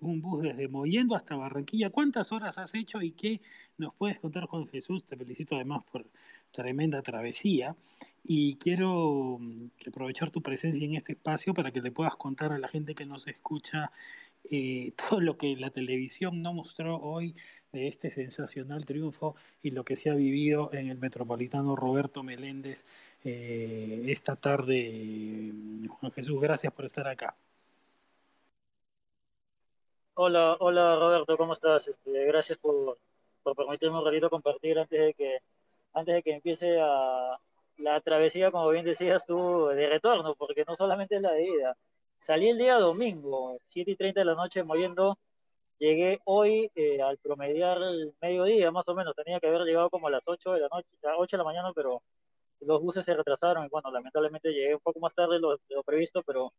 un bus desde Moviendo hasta Barranquilla. ¿Cuántas horas has hecho y qué nos puedes contar, Juan Jesús? Te felicito además por tremenda travesía y quiero mm, aprovechar tu presencia en este espacio para que le puedas contar a la gente que nos escucha eh, todo lo que la televisión no mostró hoy de este sensacional triunfo y lo que se ha vivido en el Metropolitano Roberto Meléndez eh, esta tarde. Juan Jesús, gracias por estar acá. Hola, hola Roberto, ¿cómo estás? Este, gracias por, por, permitirme un ratito compartir antes de que antes de que empiece la travesía, como bien decías tú, de retorno, porque no solamente es la de ida. Salí el día domingo, 7 y 30 de la noche moviendo, llegué hoy eh, al promediar el mediodía, más o menos, tenía que haber llegado como a las 8 de la noche, a 8 de la mañana, pero los buses se retrasaron y bueno, lamentablemente llegué un poco más tarde de lo, de lo previsto, pero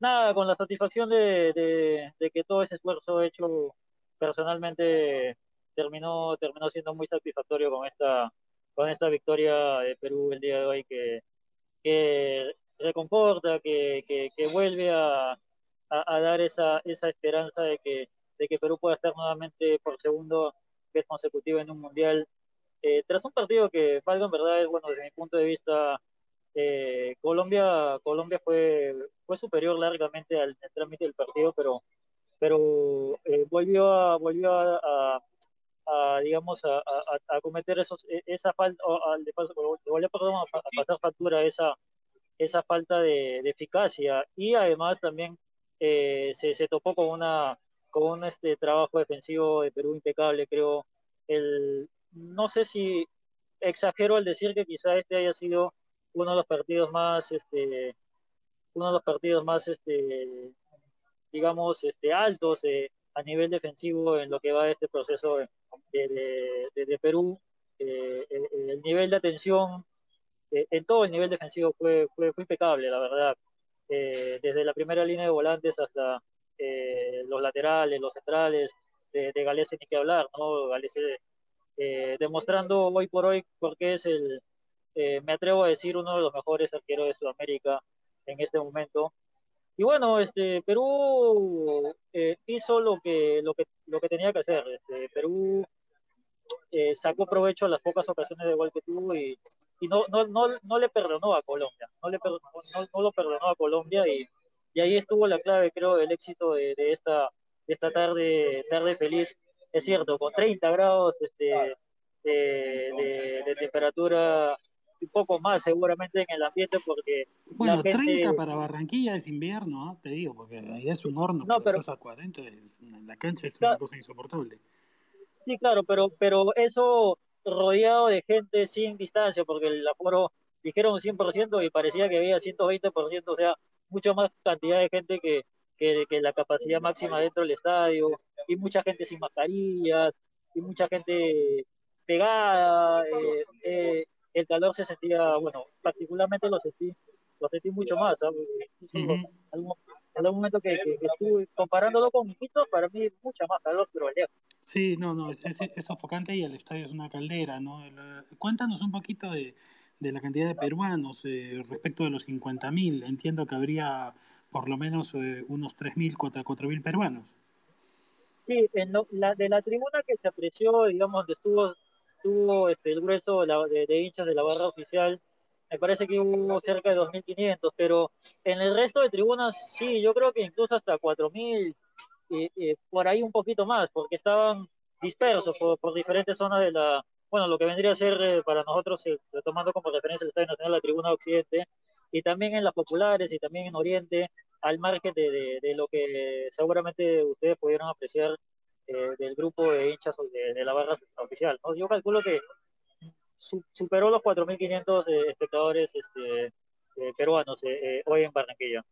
nada, con la satisfacción de, que todo ese esfuerzo hecho personalmente terminó, terminó siendo muy satisfactorio con esta, con esta victoria de Perú el día de hoy que, que reconforta, que, que, vuelve a, a, dar esa, esa esperanza de que, de que Perú pueda estar nuevamente por segundo vez consecutiva en un mundial. Eh, tras un partido que, valga en verdad, es bueno desde mi punto de vista eh, Colombia, Colombia fue, fue superior largamente al, trámite del partido, pero, pero eh, volvió a, volvió a, digamos, a, cometer esos, e, esa falta, a, pasar factura esa, esa falta de, eficacia y además también eh, se, se, topó con una con un este trabajo defensivo de Perú impecable, creo. El, no sé si exagero al decir que quizá este haya sido uno de los partidos más, este, uno de los partidos más, este, digamos, este, altos eh, a nivel defensivo en lo que va este proceso de, de, Perú. Eh, el, nivel de atención en todo el nivel defensivo fue, fue, impecable, la verdad. desde la primera línea de volantes hasta los laterales, los centrales, de, de Galese ni que hablar, ¿no? Galese demostrando hoy por hoy porque es el, me atrevo a decir, uno de los mejores arqueros de Sudamérica en este momento. Y bueno, este, Perú eh, hizo lo que, lo, que, lo que tenía que hacer. Este, Perú eh, sacó provecho a las pocas ocasiones de gol que tuvo y, y no, no, no, no, le perdonó a Colombia. No, le perdonó, no, lo perdonó a Colombia y, y, ahí estuvo la clave, creo, del éxito de, de esta, esta tarde, tarde feliz. Es cierto, con 30 grados este, de, de temperatura un poco más seguramente en el ambiente porque... Bueno, 30 para Barranquilla es invierno, te digo, porque ahí es un horno, no, pero, estás a 40, la cancha es una cosa insoportable. Sí, claro, pero, pero eso rodeado de gente sin distancia, porque el aforo dijeron 100% y parecía que había 120%, o sea, mucho más cantidad de gente que, que, que la capacidad máxima dentro del estadio, y mucha gente sin mascarillas, y mucha gente pegada, eh, eh, el calor se sentía, bueno, particularmente lo sentí, lo sentí mucho más, ¿sabes? algún, momento que, estuve comparándolo con Quito, para mí mucha más calor, pero lejos. Sí, no, no, es, es, sofocante y el estadio es una caldera, ¿no? cuéntanos un poquito de, de la cantidad de peruanos eh, respecto de los 50.000. Entiendo que habría por lo menos eh, unos 3.000, 4.000 peruanos. Sí, en la, de la tribuna que se apreció, digamos, donde estuvo tuvo este, el grueso de, de, hinchas de la barra oficial, me parece que hubo cerca de 2.500, pero en el resto de tribunas sí, yo creo que incluso hasta 4.000, y, por ahí un poquito más, porque estaban dispersos por, por, diferentes zonas de la, bueno, lo que vendría a ser eh, para nosotros, eh, tomando como referencia el Estadio Nacional, la tribuna Occidente, y también en las populares y también en Oriente, al margen de, de, de lo que seguramente ustedes pudieron apreciar eh, del grupo de hinchas de, la barra oficial. ¿no? Yo calculo que superó los 4.500 eh, espectadores este, eh, peruanos hoy en Barranquilla.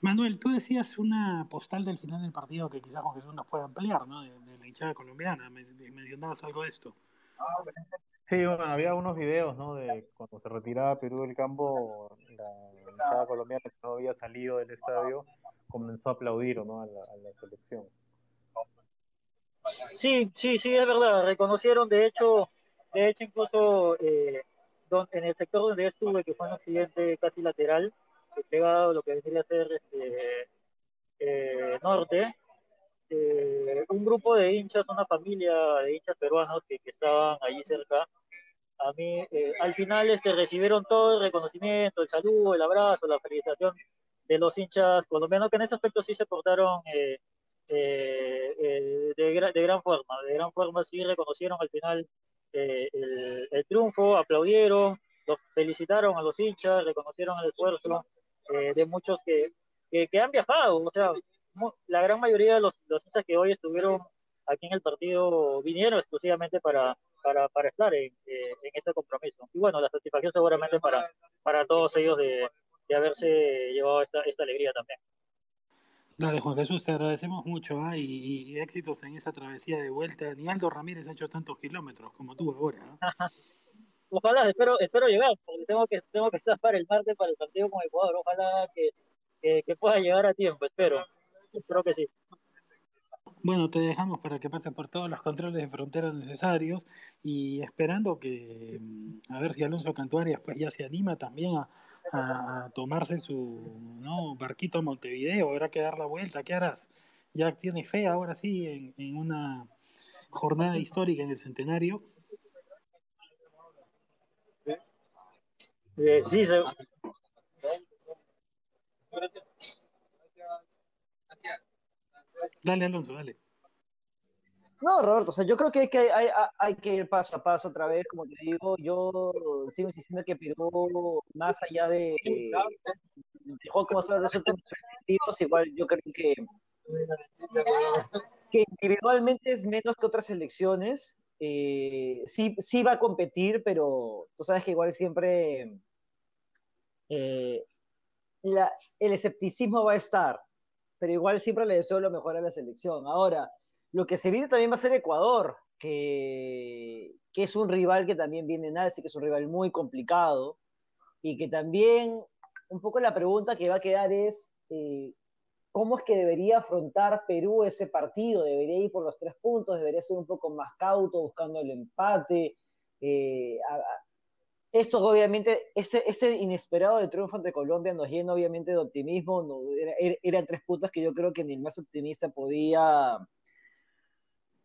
Manuel, tú decías una postal del final del partido que quizás Juan Jesús nos pueda ampliar, ¿no? De, la hinchada colombiana. mencionabas algo de esto. Sí, bueno, había unos videos, ¿no? De cuando se retiraba Perú del campo, la hinchada colombiana que no había salido del estadio comenzó a aplaudir, ¿no? a la selección. Sí, sí, sí, es verdad. Reconocieron, de hecho, de hecho incluso eh, en el sector donde yo estuve, que fue un accidente casi lateral, pegado lo que vendría a ser este, eh, norte, eh, un grupo de hinchas, una familia de hinchas peruanos que, estaban allí cerca, a mí al final este, recibieron todo el reconocimiento, el saludo, el abrazo, la felicitación de los hinchas colombianos, que en ese aspecto sí se portaron eh, eh, de, de, gran forma, de gran forma sí reconocieron al final eh, el, triunfo, aplaudieron, los felicitaron a los hinchas, reconocieron el esfuerzo de muchos que, que, han viajado, o sea, la gran mayoría de los, los, hinchas que hoy estuvieron aquí en el partido vinieron exclusivamente para, para, para estar en, en, este compromiso. Y bueno, la satisfacción seguramente para, para todos ellos de, de haberse llevado esta, esta alegría también. Dale, Juan Jesús, te agradecemos mucho ¿ah? y, éxitos en esa travesía de vuelta. Ni Aldo Ramírez ha hecho tantos kilómetros como tú ahora. ¿ah? Ojalá, espero, espero llegar, porque tengo que, tengo que estar para el martes para el partido con Ecuador. Ojalá que, que, pueda llegar a tiempo, espero. Espero que sí. Bueno, te dejamos para que pases por todos los controles de frontera necesarios y esperando que, mm, a ver si Alonso Cantuarias pues ya se anima también a, a, tomarse su ¿no? barquito a Montevideo, habrá que dar la vuelta, ¿qué harás? Ya tiene fe ahora sí en, en una jornada histórica en el centenario. Eh, sí, se... Dale, Alonso, dale. No, Roberto, o sea, yo creo que hay que, ir paso a paso otra vez, como te digo, yo sigo insistiendo que Perú, más allá de, de como son resultados perspectivos, igual yo creo que, que individualmente es menos que otras selecciones, eh, sí, sí va a competir, pero tú sabes que igual siempre eh, el escepticismo va a estar, pero igual siempre le deseo lo mejor a la selección. Ahora, lo que se viene también va a ser Ecuador, que, que es un rival que también viene en alza, que es un rival muy complicado, y que también un poco la pregunta que va a quedar es, eh, ¿cómo es que debería afrontar Perú ese partido? ¿Debería ir por los tres puntos? ¿Debería ser un poco más cauto buscando el empate? Eh, esto obviamente, ese, ese, inesperado de triunfo ante Colombia nos llena obviamente de optimismo, no, eran tres puntos que yo creo que ni el más optimista podía,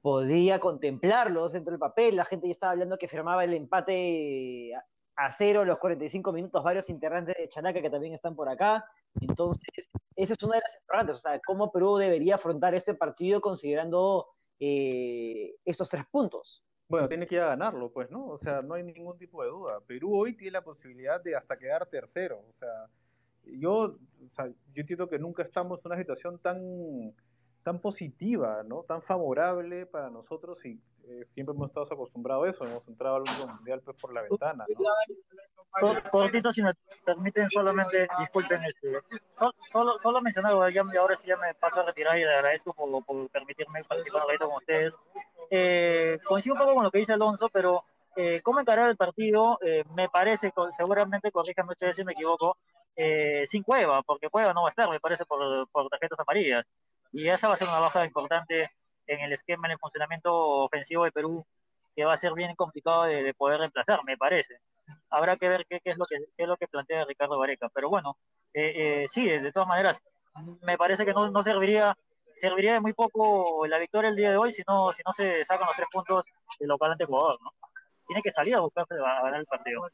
podía contemplarlos dentro del papel, la gente ya estaba hablando que firmaba el empate a cero los 45 minutos, varios integrantes de Chalaca que también están por acá, entonces esa es una de las interrogantes, o sea, cómo Perú debería afrontar este partido considerando eh, esos tres puntos. Bueno, tiene que ir a ganarlo, pues, ¿no? O sea, no hay ningún tipo de duda. Perú hoy tiene la posibilidad de hasta quedar tercero. O sea, yo, o sea, yo entiendo que nunca estamos en una situación tan, tan positiva, ¿no? Tan favorable para nosotros y eh, siempre hemos estado acostumbrados a eso. Hemos entrado al mundo mundial pues por la ventana, ¿no? Cortito, si me permiten solamente, disculpen, este, solo, solo mencionar, ya, ahora sí ya me paso a retirar y le agradezco por, por permitirme participar con ustedes. Eh, coincido un poco con lo que dice Alonso, pero eh, cómo encarar el partido, eh, me parece, seguramente, corríjanme ustedes si me equivoco, eh, sin Cueva, porque Cueva no va a estar, me parece, por, por tarjetas amarillas. Y esa va a ser una baja importante en el esquema, en el funcionamiento ofensivo de Perú, que va a ser bien complicado de, poder reemplazar, me parece. Habrá que ver qué, es, lo que, qué es lo que plantea Ricardo Vareca. Pero bueno, sí, de todas maneras, me parece que no, no serviría serviría de muy poco la victoria el día de hoy si no, si no se sacan los tres puntos del local ante Ecuador, ¿no? Tiene que salir a buscarse a ganar el partido.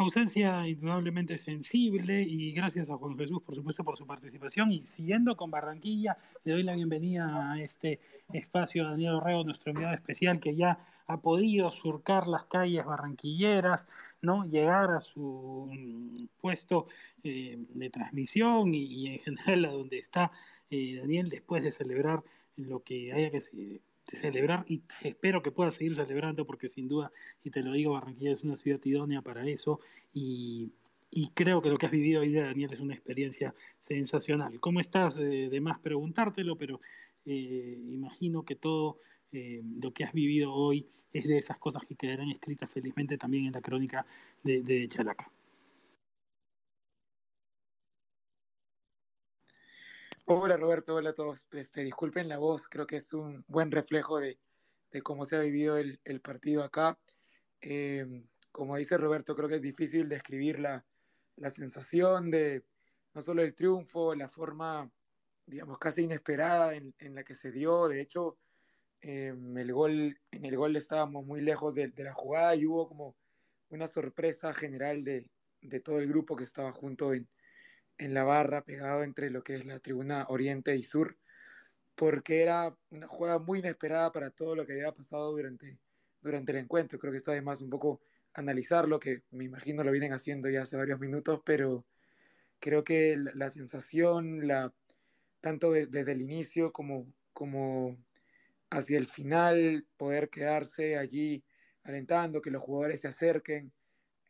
Ausencia indudablemente sensible y gracias a Juan Jesús, por supuesto, por su participación. Y siguiendo con Barranquilla, le doy la bienvenida a este espacio a Daniel Orrego, nuestro enviado especial, que ya ha podido surcar las calles barranquilleras, ¿no? llegar a su mm, puesto eh, de transmisión y, en general a donde está eh, Daniel después de celebrar lo que haya que celebrar y espero que pueda seguir celebrando porque sin duda, y te lo digo, Barranquilla es una ciudad idónea para eso y, creo que lo que has vivido hoy Daniel, es una experiencia sensacional. ¿Cómo estás? de más preguntártelo, pero eh, imagino que todo eh, lo que has vivido hoy es de esas cosas que quedarán escritas felizmente también en la crónica de, de Chalaca. Hola Roberto, hola a todos. Este, disculpen la voz, creo que es un buen reflejo de, cómo se ha vivido el, partido acá. Eh, como dice Roberto, creo que es difícil describir la, la sensación de no solo el triunfo, la forma, digamos, casi inesperada en, la que se dio. De hecho, eh, el gol, en el gol estábamos muy lejos de, la jugada y hubo como una sorpresa general de, de todo el grupo que estaba junto en, en la barra, pegado entre lo que es la tribuna oriente y sur, porque era una jugada muy inesperada para todo lo que había pasado durante, durante el encuentro. Creo que está además un poco analizarlo, que me imagino lo vienen haciendo ya hace varios minutos, pero creo que la, sensación, la, tanto desde el inicio como, como hacia el final, poder quedarse allí alentando, que los jugadores se acerquen.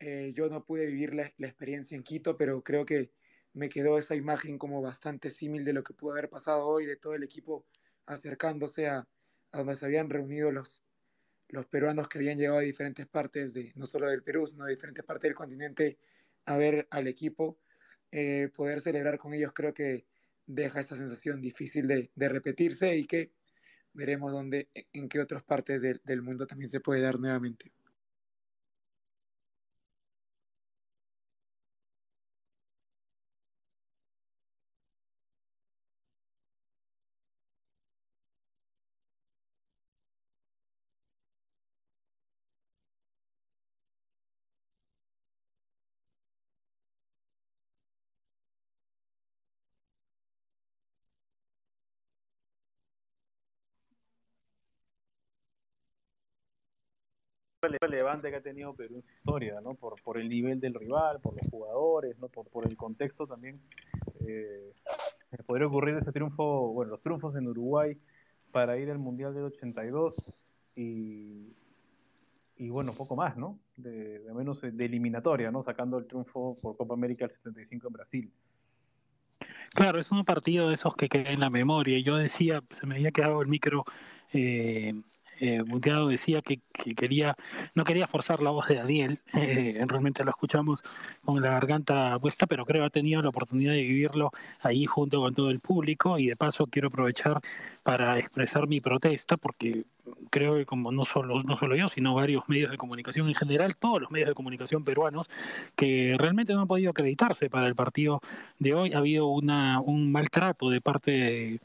Eh, yo no pude vivir la, la, experiencia en Quito, pero creo que me quedó esa imagen como bastante símil de lo que pudo haber pasado hoy, de todo el equipo acercándose a, donde se habían reunido los, los peruanos que habían llegado a diferentes partes, de, no solo del Perú, sino de diferentes partes del continente, a ver al equipo. Eh, poder celebrar con ellos creo que deja esa sensación difícil de, de repetirse y que veremos dónde, en qué otras partes del mundo también se puede dar nuevamente. Relevante que ha tenido Perú en su historia, ¿no? Por, por el nivel del rival, por los jugadores, ¿no? Por, por el contexto también. Eh, podría ocurrir ese triunfo, bueno, los triunfos en Uruguay para ir al Mundial del 82 y, y bueno, poco más, ¿no? De, de, menos de eliminatoria, ¿no? Sacando el triunfo por Copa América del 75 en Brasil. Claro, es un partido de esos que queda en la memoria. Yo decía, se me había quedado el micro eh, eh, decía que, quería, no quería forzar la voz de Daniel, eh, realmente lo escuchamos con la garganta puesta, pero creo que ha tenido la oportunidad de vivirlo ahí junto con todo el público y de paso quiero aprovechar para expresar mi protesta porque creo que como no solo, no solo yo, sino varios medios de comunicación en general, todos los medios de comunicación peruanos, que realmente no han podido acreditarse para el partido de hoy. Ha habido una, un maltrato de parte de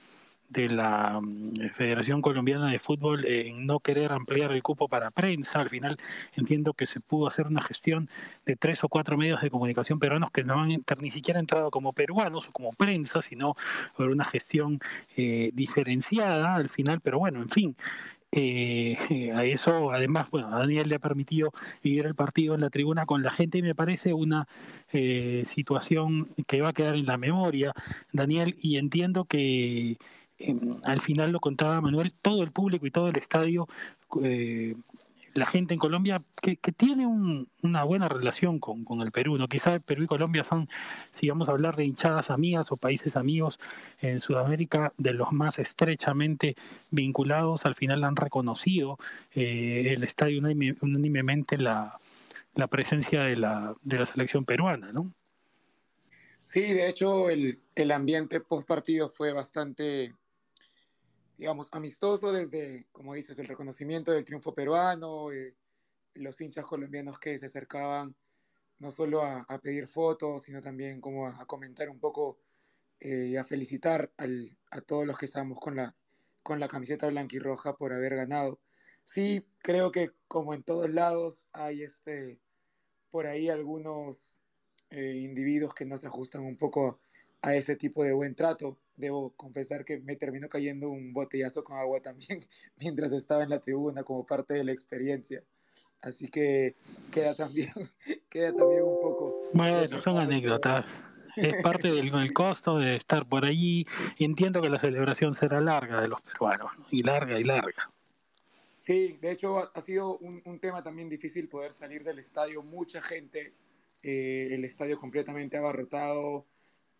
de la mm, Federación Colombiana de Fútbol en no querer ampliar el cupo para prensa. Al final entiendo que se pudo hacer una gestión de tres o cuatro medios de comunicación peruanos que no han ni siquiera entrado como peruanos o como prensa, sino por una gestión eh, diferenciada al final. Pero bueno, en fin, eh, a eso, además, bueno, a Daniel le ha permitido vivir el partido en la tribuna con la gente y me parece una eh, situación que va a quedar en la memoria, Daniel, y entiendo que Em, al final lo contaba Manuel, todo el público y todo el estadio, eh, la gente en Colombia que, tiene una buena relación con, el Perú, ¿no? Quizá Perú y Colombia son, si vamos a hablar de hinchadas amigas o países amigos en Sudamérica, de los más estrechamente vinculados, al final han reconocido eh, el estadio unánimemente la, presencia de la, de la selección peruana, ¿no? Sí, de hecho el, el ambiente post partido fue bastante digamos, amistoso desde, como dices, el reconocimiento del triunfo peruano, eh, los hinchas colombianos que se acercaban no solo a, pedir fotos, sino también como a, comentar un poco eh, y a felicitar al, a todos los que estábamos con la, con la camiseta blanca y roja por haber ganado. Sí, creo que como en todos lados hay este, por ahí algunos eh, individuos que no se ajustan un poco a ese tipo de buen trato debo confesar que me terminó cayendo un botellazo con agua también mientras estaba en la tribuna como parte de la experiencia. Así que queda también, queda también un poco... Bueno, son anécdotas. Es parte del, costo de estar por allí. Entiendo que la celebración será larga de los peruanos, y larga y larga. Sí, de hecho ha sido un, tema también difícil poder salir del estadio. Mucha gente, eh, el estadio completamente abarrotado,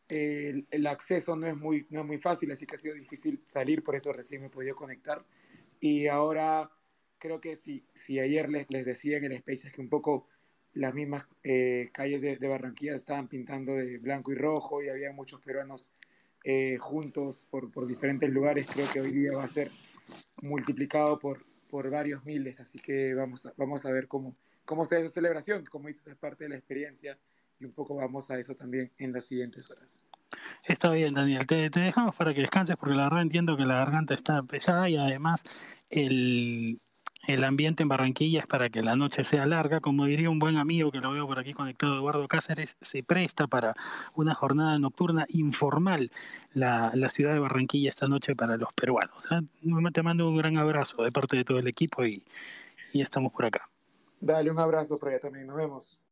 el, acceso no es, muy, no es muy fácil, así que ha sido difícil salir, por eso recién me he podido conectar. Y ahora creo que si, si ayer les, les decía en el Space que un poco las mismas eh, calles de, Barranquilla estaban pintando de blanco y rojo y había muchos peruanos eh, juntos por, por, diferentes lugares, creo que hoy día va a ser multiplicado por, por varios miles, así que vamos a, vamos a ver cómo, cómo se esa celebración, como dices, es parte de la experiencia y un poco vamos a eso también en las siguientes horas. Está bien, Daniel. Te, dejamos para que descanses porque la verdad entiendo que la garganta está pesada y además el, ambiente en Barranquilla es para que la noche sea larga. Como diría un buen amigo que lo veo por aquí conectado, Eduardo Cáceres, se presta para una jornada nocturna informal la, ciudad de Barranquilla esta noche para los peruanos. ¿eh? Te mando un gran abrazo de parte de todo el equipo y, y estamos por acá. Dale un abrazo por allá también. Nos vemos.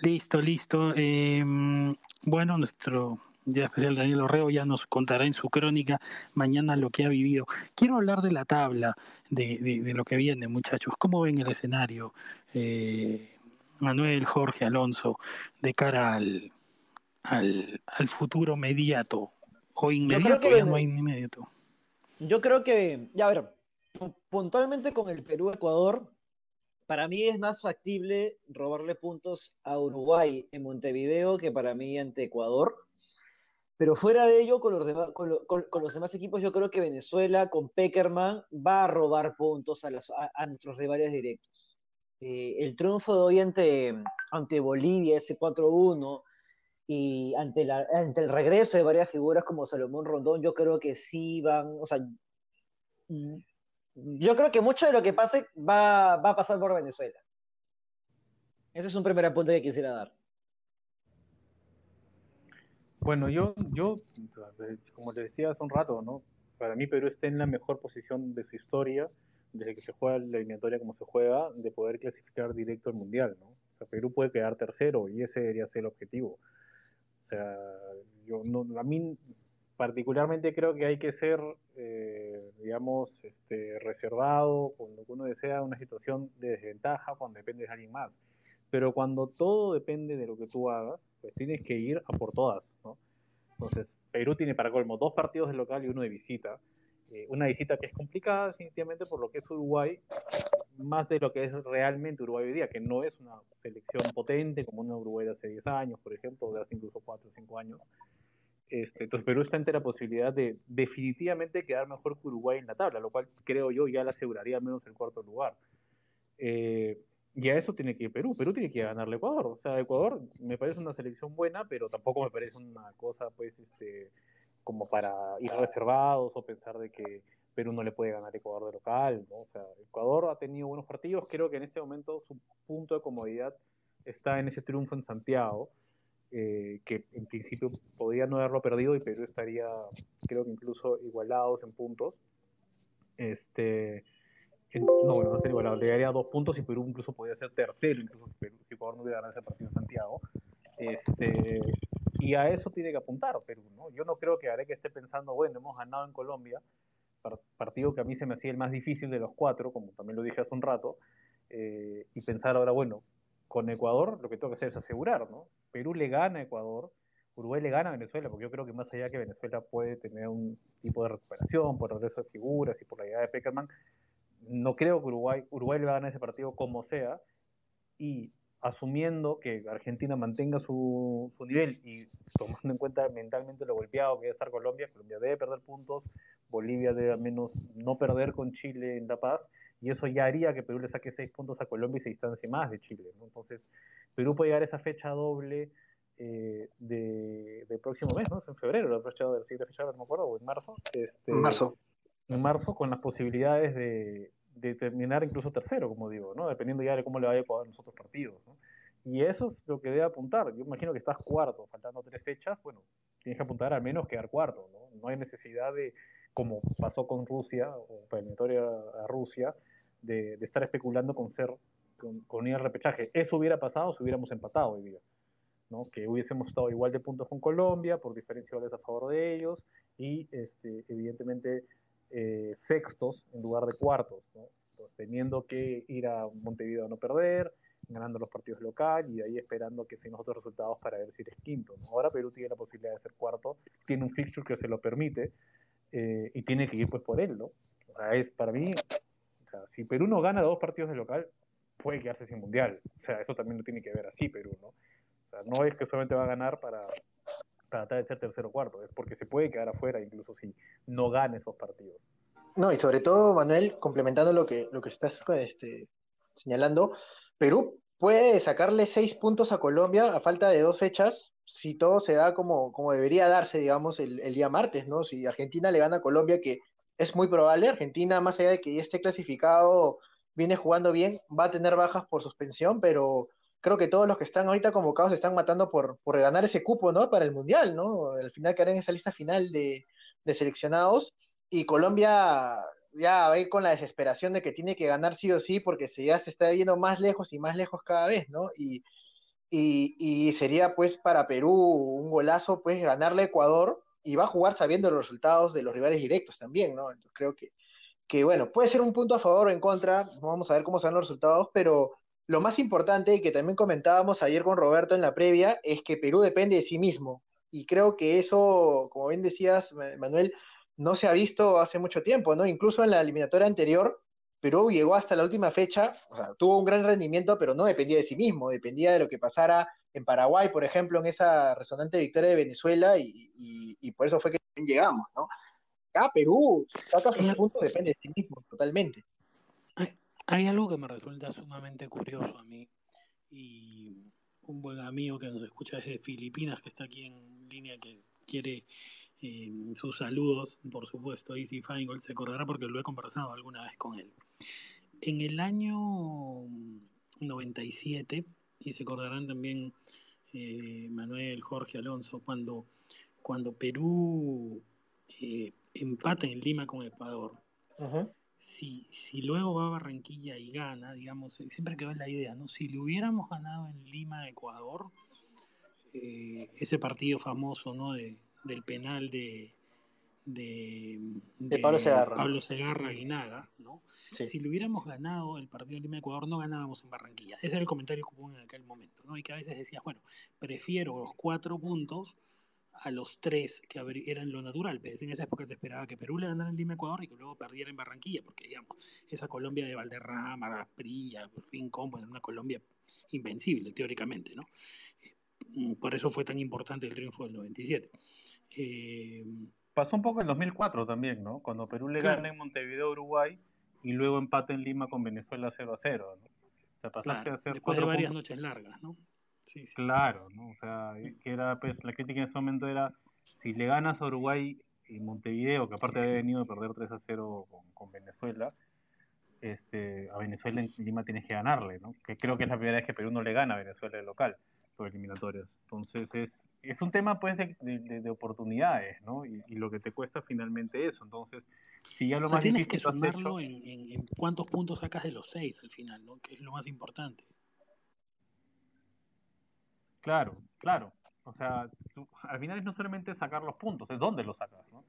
Listo, listo. Em, bueno, nuestro día especial Daniel Orreo ya nos contará en su crónica mañana lo que ha vivido. Quiero hablar de la tabla, de, de, lo que viene, muchachos. ¿Cómo ven el escenario? Eh, Manuel, Jorge, Alonso, de cara al, al, al futuro inmediato o inmediato, ya no hay inmediato. Yo creo que, ya a ver, puntualmente con el Perú-Ecuador, para mí es más factible robarle puntos a Uruguay en Montevideo que para mí ante Ecuador. Pero fuera de ello, con los, demás, con, los demás equipos, yo creo que Venezuela con Peckerman va a robar puntos a, nuestros rivales directos. Eh, el triunfo de hoy ante, ante Bolivia, ese 4-1, y ante, la, ante el regreso de varias figuras como Salomón Rondón, yo creo que sí van, o sea, yo creo que mucho de lo que pase va, a pasar por Venezuela. Ese es un primer apunte que quisiera dar. Bueno, yo, yo, como te decía hace un rato, ¿no? Para mí Perú está en la mejor posición de su historia, desde que se juega la eliminatoria como se juega, de poder clasificar directo al Mundial, ¿no? O sea, Perú puede quedar tercero y ese debería ser el objetivo. O sea, yo no, a mí particularmente creo que hay que ser, eh, digamos, este, reservado cuando uno desea una situación de desventaja, cuando depende de alguien más. Pero cuando todo depende de lo que tú hagas, pues tienes que ir a por todas, ¿no? Entonces, Perú tiene para colmo dos partidos de local y uno de visita. Eh, una visita que es complicada definitivamente por lo que es Uruguay, más de lo que es realmente Uruguay hoy día, que no es una selección potente como una Uruguay de hace 10 años, por ejemplo, de hace incluso 4 o 5 años. Este, entonces Perú está ante la posibilidad de definitivamente quedar mejor que Uruguay en la tabla, lo cual creo yo ya le aseguraría al menos el cuarto lugar. Eh, y a eso tiene que ir Perú. Perú tiene que ganarle a Ecuador. O sea, Ecuador me parece una selección buena, pero tampoco me parece una cosa, pues, este, como para ir reservados o pensar de que Perú no le puede ganar a Ecuador de local. O sea, Ecuador ha tenido buenos partidos. Creo que en este momento su punto de comodidad está en ese triunfo en Santiago, eh, que en principio podría no haberlo perdido y Perú estaría, creo que incluso igualados en puntos. Este, no, bueno, no sería igualado, le daría dos puntos y Perú incluso podría ser tercero, incluso si, Ecuador no hubiera ganado ese partido en Santiago. Este, y a eso tiene que apuntar Perú, ¿no? Yo no creo que que esté pensando, bueno, hemos ganado en Colombia, partido que a mí se me hacía el más difícil de los cuatro, como también lo dije hace un rato, eh, y pensar ahora, bueno, con Ecuador lo que tengo que hacer es asegurar, ¿no? Perú le gana a Ecuador, Uruguay le gana a Venezuela, porque yo creo que más allá que Venezuela puede tener un tipo de recuperación por el resto de figuras y por la llegada de Peckerman, no creo que Uruguay, Uruguay le va a ganar ese partido como sea, y asumiendo que Argentina mantenga su, nivel y tomando en cuenta mentalmente lo golpeado que debe estar Colombia, Colombia debe perder puntos, Bolivia debe al menos no perder con Chile en La Paz, y eso ya haría que Perú le saque seis puntos a Colombia y se distancie más de Chile. Entonces, Perú puede llegar a esa fecha doble eh, de, del próximo mes, ¿no? en febrero, la fecha, la siguiente fecha, no me acuerdo, o en marzo. Este, marzo en marzo con las posibilidades de, de, terminar incluso tercero, como digo, ¿no? Dependiendo ya de cómo le vaya a Ecuador en los otros partidos, ¿no? Y eso es lo que debe apuntar. Yo imagino que estás cuarto, faltando tres fechas, bueno, tienes que apuntar al menos quedar cuarto, ¿no? No hay necesidad de, como pasó con Rusia, o eliminatoria a Rusia, de, de, estar especulando con ser, con, con ir al repechaje. Eso hubiera pasado si hubiéramos empatado hoy día. ¿no? que hubiésemos estado igual de puntos con Colombia por diferenciales a favor de ellos y este, evidentemente eh, sextos en lugar de cuartos, ¿no? Entonces, teniendo que ir a Montevideo a no perder, ganando los partidos local y de ahí esperando que se den otros resultados para ver si eres quinto. ¿no? Ahora Perú tiene la posibilidad de ser cuarto, tiene un fixture que se lo permite eh, y tiene que ir pues por él, ¿no? O sea, es para mí, o sea, si Perú no gana dos partidos de local, puede quedarse sin mundial. O sea, eso también lo tiene que ver así Perú, ¿no? O sea, no es que solamente va a ganar para, tratar de ser tercero o cuarto, es porque se puede quedar afuera incluso si no gana esos partidos. No, y sobre todo, Manuel, complementando lo que, lo que estás este, señalando, Perú puede sacarle seis puntos a Colombia a falta de dos fechas si todo se da como, como debería darse, digamos, el, el, día martes, ¿no? Si Argentina le gana a Colombia, que es muy probable, Argentina, más allá de que ya esté clasificado, viene jugando bien, va a tener bajas por suspensión, pero creo que todos los que están ahorita convocados están matando por, por ganar ese cupo, ¿no? Para el Mundial, ¿no? Al final quedar en esa lista final de, de seleccionados. Y Colombia ya va a con la desesperación de que tiene que ganar sí o sí, porque se, ya se está viendo más lejos y más lejos cada vez, ¿no? Y, y, y sería pues para Perú un golazo, pues ganarle a Ecuador y va a jugar sabiendo los resultados de los rivales directos también, ¿no? Creo que, que bueno, puede ser un punto a favor o en contra, vamos a ver cómo serán los resultados, pero lo más importante, y que también comentábamos ayer con Roberto en la previa, es que Perú depende de sí mismo. Y creo que eso, como bien decías, Manuel, no se ha visto hace mucho tiempo, ¿no? Incluso en la eliminatoria anterior, Perú llegó hasta la última fecha, o sea, tuvo un gran rendimiento, pero no dependía de sí mismo, dependía de lo que pasara en Paraguay, por ejemplo, en esa resonante victoria de Venezuela, y, y, y por eso fue que llegamos, ¿no? Acá Perú saca sus puntos, depende de sí mismo, totalmente. Hay algo que me resulta sumamente curioso a mí y un buen amigo que nos escucha desde Filipinas, que está aquí en línea, que quiere eh, sus saludos, por supuesto, Easy Feingold se acordará porque lo he conversado alguna vez con él. En el año 97, y se acordarán también eh, Manuel, Jorge, Alonso, cuando, cuando Perú eh, empata en Lima con Ecuador. Uh -huh si, si luego va a Barranquilla y gana, digamos, siempre quedó la idea, ¿no? Si le hubiéramos ganado en Lima, Ecuador, eh, ese partido famoso, ¿no? De, del penal de, de, de, Pablo Segarra, Pablo Segarra Guinaga, ¿no? Sí. Si le hubiéramos ganado el partido de Lima, Ecuador, no ganábamos en Barranquilla. Ese era el comentario que hubo en aquel momento, ¿no? Y que a veces decías, bueno, prefiero los cuatro puntos a los tres que eran lo natural. En esa época se esperaba que Perú le ganara en Lima, Ecuador y que luego perdiera en Barranquilla, porque digamos, esa Colombia de Valderrama, Prilla, Rincón, bueno, una Colombia invencible teóricamente, ¿no? Eh, por eso fue tan importante el triunfo del 97. Eh, Pasó un poco en 2004 también, ¿no? Cuando Perú le gana en Montevideo, Uruguay, y luego empate en Lima con Venezuela 0 a 0, ¿no? O sea, después de varias noches largas, ¿no? Claro, ¿no? O sea, que era, pues, la crítica en ese momento era, si le ganas a Uruguay y Montevideo, que aparte había venido a perder 3 a 0 con, Venezuela, este, a Venezuela en Lima tienes que ganarle, ¿no? Que creo que es la primera vez que Perú no le gana a Venezuela de local, por eliminatorias. Entonces es, es un tema pues de, de, oportunidades, ¿no? Y, lo que te cuesta finalmente eso. Entonces, si ya lo más tienes que sumarlo en, en, cuántos puntos sacas de los seis al final, ¿no? Que es lo más importante. Claro, claro. O sea, al final es no solamente sacar los puntos, es dónde los sacas, ¿no?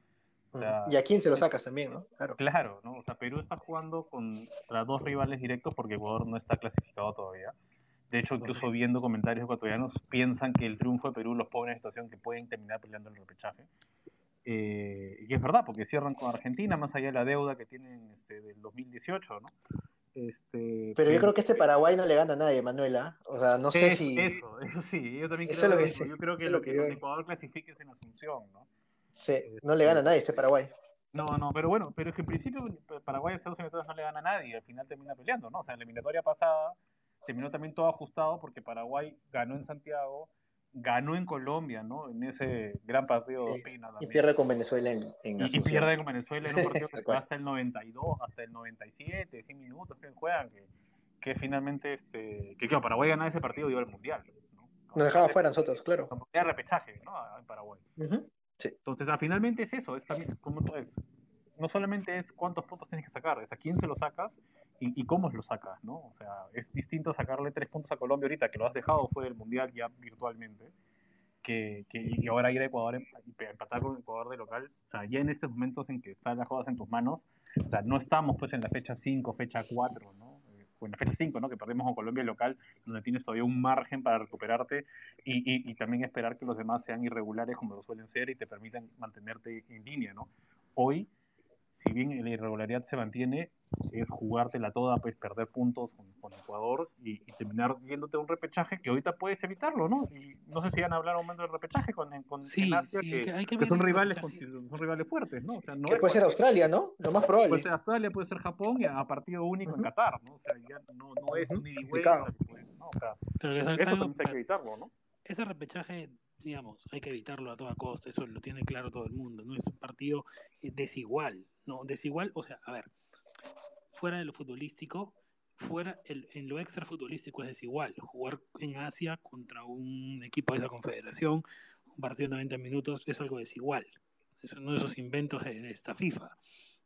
y a quién se los sacas también, ¿no? Claro. claro, ¿no? O sea, Perú está jugando contra dos rivales directos porque Ecuador no está clasificado todavía. De hecho, incluso viendo comentarios ecuatorianos, piensan que el triunfo de Perú los pone en situación que pueden terminar peleando el repechaje. Eh, y es verdad, porque cierran con Argentina, más allá de la deuda que tienen este, del 2018, ¿no? Este, pero yo creo que este Paraguay no le gana a nadie, Manuela. O sea, no sé si. Eso, eso sí, yo también creo que, Yo creo que lo, que, Ecuador clasifique es en Asunción, ¿no? Sí, no le gana a nadie este Paraguay. No, no, pero bueno, pero es que en principio Paraguay a Estados Unidos no le gana a nadie, al final termina peleando, ¿no? O sea, en la eliminatoria pasada terminó también todo ajustado porque Paraguay ganó en Santiago, ganó en Colombia, ¿no? En ese gran partido de Pina. Y pierde con Venezuela en, en y, y, pierde con Venezuela en un partido que fue hasta el 92, hasta el 97, 100 minutos que juegan, que, que finalmente, este, que claro, Paraguay ganaba ese partido y iba al Mundial. ¿no? Nos dejaba fuera nosotros, claro. Era repechaje, ¿no? En Paraguay. sí. Entonces, ah, finalmente es eso, es también, como, es, no solamente es cuántos puntos tienes que sacar, es a quién se lo sacas y, cómo lo sacas, ¿no? O sea, es distinto sacarle tres puntos a Colombia ahorita, que lo has dejado fuera del Mundial ya virtualmente, que, que y ahora ir a Ecuador y empatar con Ecuador de local, o sea, ya en estos momentos en que están las cosas en tus manos, o sea, no estamos pues en la fecha 5, fecha 4, ¿no? En la fecha 5, ¿no? Que perdemos con Colombia local, donde tienes todavía un margen para recuperarte y, y, y, también esperar que los demás sean irregulares como lo suelen ser y te permitan mantenerte en línea, ¿no? Hoy bien la irregularidad se mantiene, es jugártela toda, pues perder puntos con, Ecuador y, terminar yéndote a un repechaje que ahorita puedes evitarlo, ¿no? Y no sé si van a hablar un momento del repechaje con, con Asia, que, son rivales son rivales fuertes, ¿no? O sea, no que puede ser Australia, ¿no? Lo más probable. Puede ser Australia, puede ser Japón y a partido único en Qatar, ¿no? O sea, ya no, no es un ida pues, ¿no? O sea, eso también hay que evitarlo, ¿no? Ese repechaje digamos, hay que evitarlo a toda costa, eso lo tiene claro todo el mundo, no es un partido eh, desigual, no, desigual, o sea, a ver, fuera de lo futbolístico, fuera el, en lo extra futbolístico es desigual, jugar en Asia contra un equipo de esa confederación, un partido de 90 minutos es algo desigual, eso no esos inventos de, esta FIFA,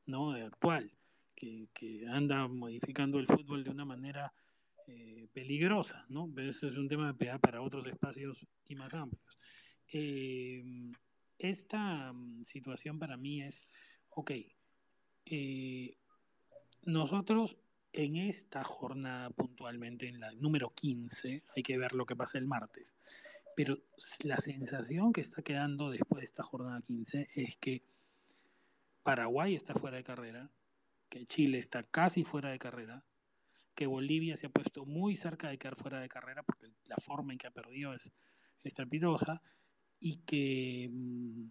¿no? actual, que, que anda modificando el fútbol de una manera eh, peligrosa, ¿no? Pero eso es un tema para otros espacios y más amplios. Eh, esta mm, situación para mí es, ok, eh, nosotros en esta jornada puntualmente, en la número 15, hay que ver lo que pasa el martes, pero la sensación que está quedando después de esta jornada 15 es que Paraguay está fuera de carrera, que Chile está casi fuera de carrera, que Bolivia se ha puesto muy cerca de quedar fuera de carrera porque la forma en que ha perdido es estrepitosa y que mm,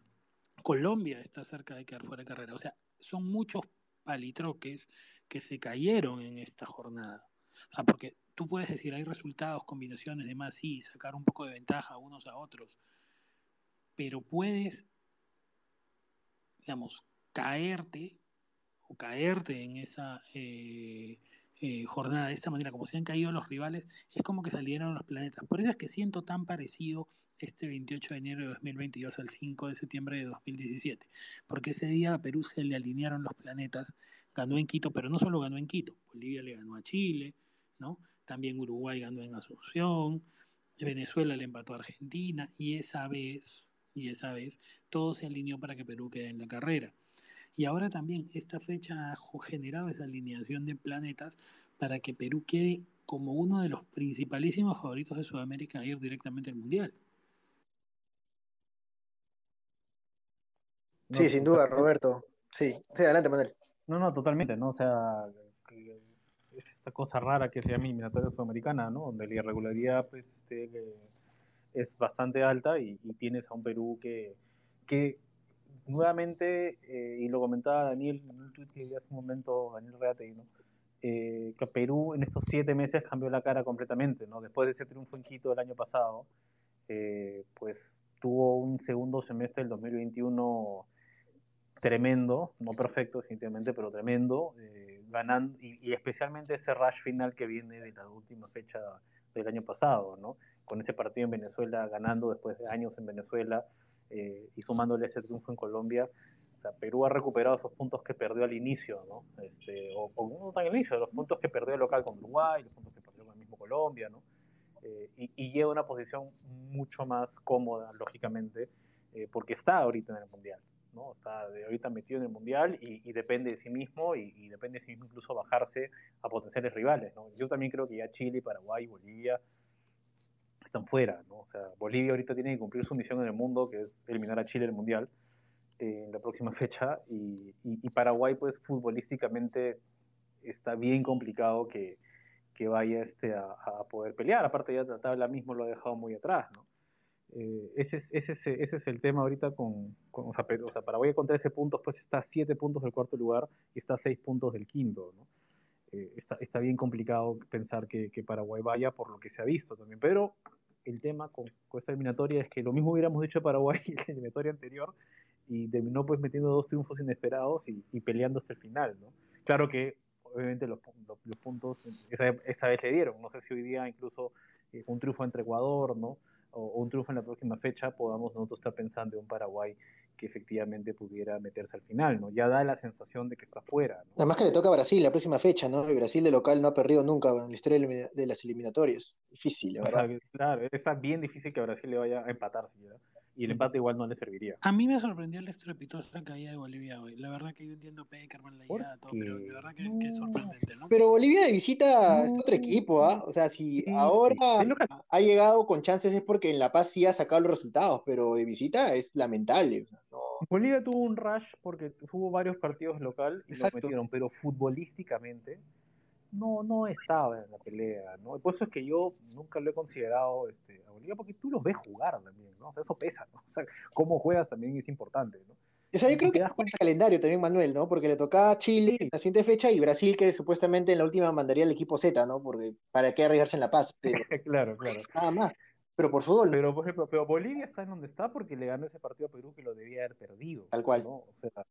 Colombia está cerca de quedar fuera de carrera. O sea, son muchos palitroques que se cayeron en esta jornada. porque tú puedes decir, hay resultados, combinaciones, demás, sí, sacar un poco de ventaja unos a otros, pero puedes, digamos, caerte o caerte en esa eh, eh, jornada de esta manera, como se han caído los rivales, es como que salieron los planetas. Por eso es que siento tan parecido este 28 de enero de 2022 al 5 de septiembre de 2017, porque ese día a Perú se le alinearon los planetas, ganó en Quito, pero no solo ganó en Quito, Bolivia le ganó a Chile, ¿no? También Uruguay ganó en Asunción, Venezuela le empató a Argentina, y esa vez, y esa vez, todo se alineó para que Perú quede en la carrera. Y ahora también esta fecha ha generado esa alineación de planetas para que Perú quede como uno de los principalísimos favoritos de Sudamérica a ir directamente al Mundial. sí, sin duda, Roberto. Sí, sí, adelante, Manuel. No, no, totalmente, ¿no? O sea, esta cosa rara que se llama eliminatoria sudamericana, ¿no? Donde la irregularidad pues, este, es bastante alta y, tienes a un Perú que, que nuevamente, eh, y lo comentaba Daniel en un tweet que hace un momento, Daniel Reate, ¿no? Eh, que Perú en estos siete meses cambió la cara completamente, ¿no? Después de ese triunfo en Quito el año pasado, eh, pues tuvo un segundo semestre del 2021 tremendo, no perfecto definitivamente, pero tremendo, eh, ganando, y, especialmente ese rush final que viene de la última fecha del año pasado, ¿no? Con ese partido en Venezuela, ganando después de años en Venezuela eh, y sumándole ese triunfo en Colombia, o Perú ha recuperado esos puntos que perdió al inicio, ¿no? Este, o, no tan al inicio, los puntos que perdió el local con Uruguay, los puntos que perdió con el mismo Colombia, ¿no? Eh, y, y, lleva una posición mucho más cómoda, lógicamente, porque está ahorita en el Mundial. ¿no? Está ahorita metido en el Mundial y, depende de sí mismo y, depende de sí mismo incluso bajarse a potenciales rivales, ¿no? Yo también creo que ya Chile, Paraguay, Bolivia están fuera, ¿no? O sea, Bolivia ahorita tiene que cumplir su misión en el mundo, que es eliminar a Chile del Mundial eh, en la próxima fecha y, Paraguay, pues futbolísticamente está bien complicado que, vaya este a, poder pelear, aparte ya la tabla mismo lo ha dejado muy atrás, ¿no? Eh, ese, ese, ese, ese, es el tema ahorita con, con o, sea, o sea, Paraguay con 13 puntos, pues está a 7 puntos del cuarto lugar y está a 6 puntos del quinto, ¿no? Eh, está, está, bien complicado pensar que, Paraguay vaya por lo que se ha visto también, pero el tema con, con, esta eliminatoria es que lo mismo hubiéramos dicho de Paraguay en la eliminatoria anterior y terminó pues metiendo dos triunfos inesperados y, peleando hasta el final, ¿no? Claro que obviamente los, puntos esa, vez le dieron, no sé si hoy día incluso eh, un triunfo entre Ecuador, ¿no? O, un triunfo en la próxima fecha, podamos nosotros estar pensando en un Paraguay que efectivamente pudiera meterse al final, ¿no? Ya da la sensación de que está fuera. ¿no? Además que le toca a Brasil la próxima fecha, ¿no? Y Brasil de local no ha perdido nunca en la historia de las eliminatorias. Difícil, ¿verdad? claro, está bien difícil que Brasil le vaya a empatar, ¿verdad? Y el empate igual no le serviría. A mí me sorprendió la estrepitosa caída de Bolivia hoy. La verdad que yo entiendo Peckerman, la llegada, todo, pero de verdad que, que, es sorprendente, ¿no? Pero Bolivia de visita es otro equipo, ¿ah? O sea, si ahora ha llegado con chances es porque en La Paz sí ha sacado los resultados, pero de visita es lamentable. ¿no? Bolivia tuvo un rush porque tuvo varios partidos local y lo metieron, pero futbolísticamente no, no estaba en la pelea, ¿no? Por eso es que yo nunca lo he considerado este, a Bolivia, porque tú los ves jugar también, ¿no? O sea, eso pesa, ¿no? O sea, cómo juegas también es importante, ¿no? O sea, yo creo que das cuenta el calendario también, Manuel, ¿no? Porque le tocaba a Chile en la siguiente fecha y Brasil, que supuestamente en la última mandaría el equipo Z, ¿no? Porque para qué arriesgarse en La Paz. Pero, claro, claro. Nada más. Pero por fútbol. Pero, por ejemplo, pero Bolivia está en donde está porque le ganó ese partido a Perú que lo debía haber perdido. Tal cual. ¿no? O sea,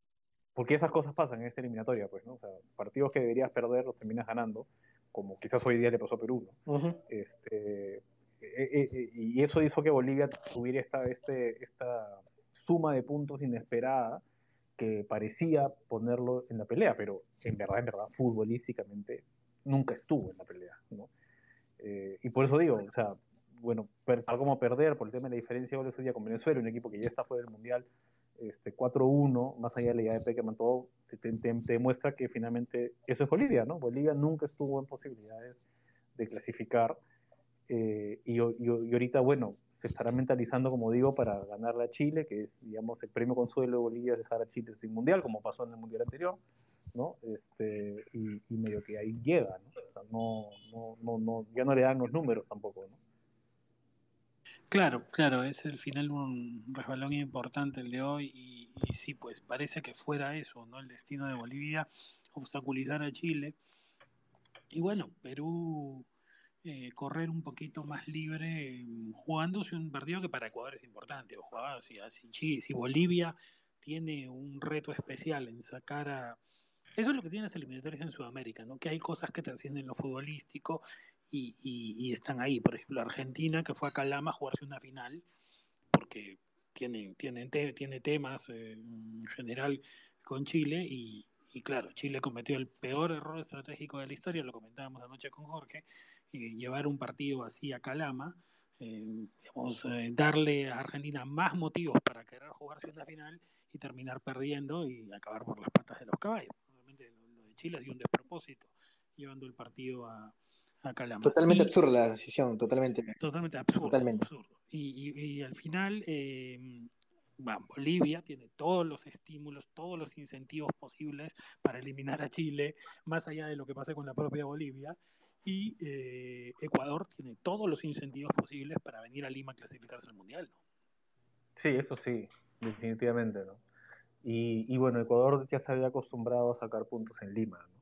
porque esas cosas pasan en esta eliminatoria, pues, ¿no? O sea, partidos que deberías perder los terminas ganando como quizás hoy día le pasó a Perú. ¿no? este, e, e, e, y eso hizo que Bolivia tuviera esta, este, esta suma de puntos inesperada que parecía ponerlo en la pelea, pero en verdad, en verdad, futbolísticamente nunca estuvo en la pelea. ¿no? Eh, y por eso digo, o sea, bueno, algo como perder por el tema de la diferencia de goles hoy día con Venezuela, un equipo que ya está fuera del Mundial, este, 4-1, más allá de la idea de Peckerman, todo te, te, te, demuestra que finalmente eso es Bolivia, ¿no? Bolivia nunca estuvo en posibilidades de clasificar eh, y, y, y, ahorita, bueno, se estará mentalizando, como digo, para ganarle a Chile, que es, digamos, el premio consuelo de Bolivia es dejar a Chile sin mundial, como pasó en el mundial anterior, ¿no? Este, y, y medio que ahí llega, ¿no? O sea, no, no, no, no, ya no le dan los números tampoco, ¿no? Claro, claro, es el final un resbalón importante el de hoy y, sí, pues parece que fuera eso, ¿no? El destino de Bolivia, obstaculizar a Chile. Y bueno, Perú eh, correr un poquito más libre eh, jugándose un partido que para Ecuador es importante. O jugaba así, así, si Bolivia tiene un reto especial en sacar a... Eso es lo que tienen las eliminatorias en Sudamérica, ¿no? Que hay cosas que trascienden lo futbolístico y, y, están ahí. Por ejemplo, Argentina, que fue a Calama a jugarse una final, porque tiene, tiene, tiene temas eh, en general con Chile y, claro, Chile cometió el peor error estratégico de la historia, lo comentábamos anoche con Jorge, y llevar un partido así a Calama. Eh, digamos, eh, darle a Argentina más motivos para querer jugarse una final y terminar perdiendo y acabar por las patas de los caballos. Realmente lo de Chile ha sido un despropósito llevando el partido a, Calama. Totalmente y, absurda la decisión, totalmente. Totalmente absurdo. Totalmente. absurdo. Y, y, y, al final, eh, Bolivia tiene todos los estímulos, todos los incentivos posibles para eliminar a Chile, más allá de lo que pasa con la propia Bolivia, y eh, Ecuador tiene todos los incentivos posibles para venir a Lima a clasificarse al Mundial. ¿no? Sí, eso sí, definitivamente, ¿no? Y, y, bueno, Ecuador ya se había acostumbrado a sacar puntos en Lima, ¿no?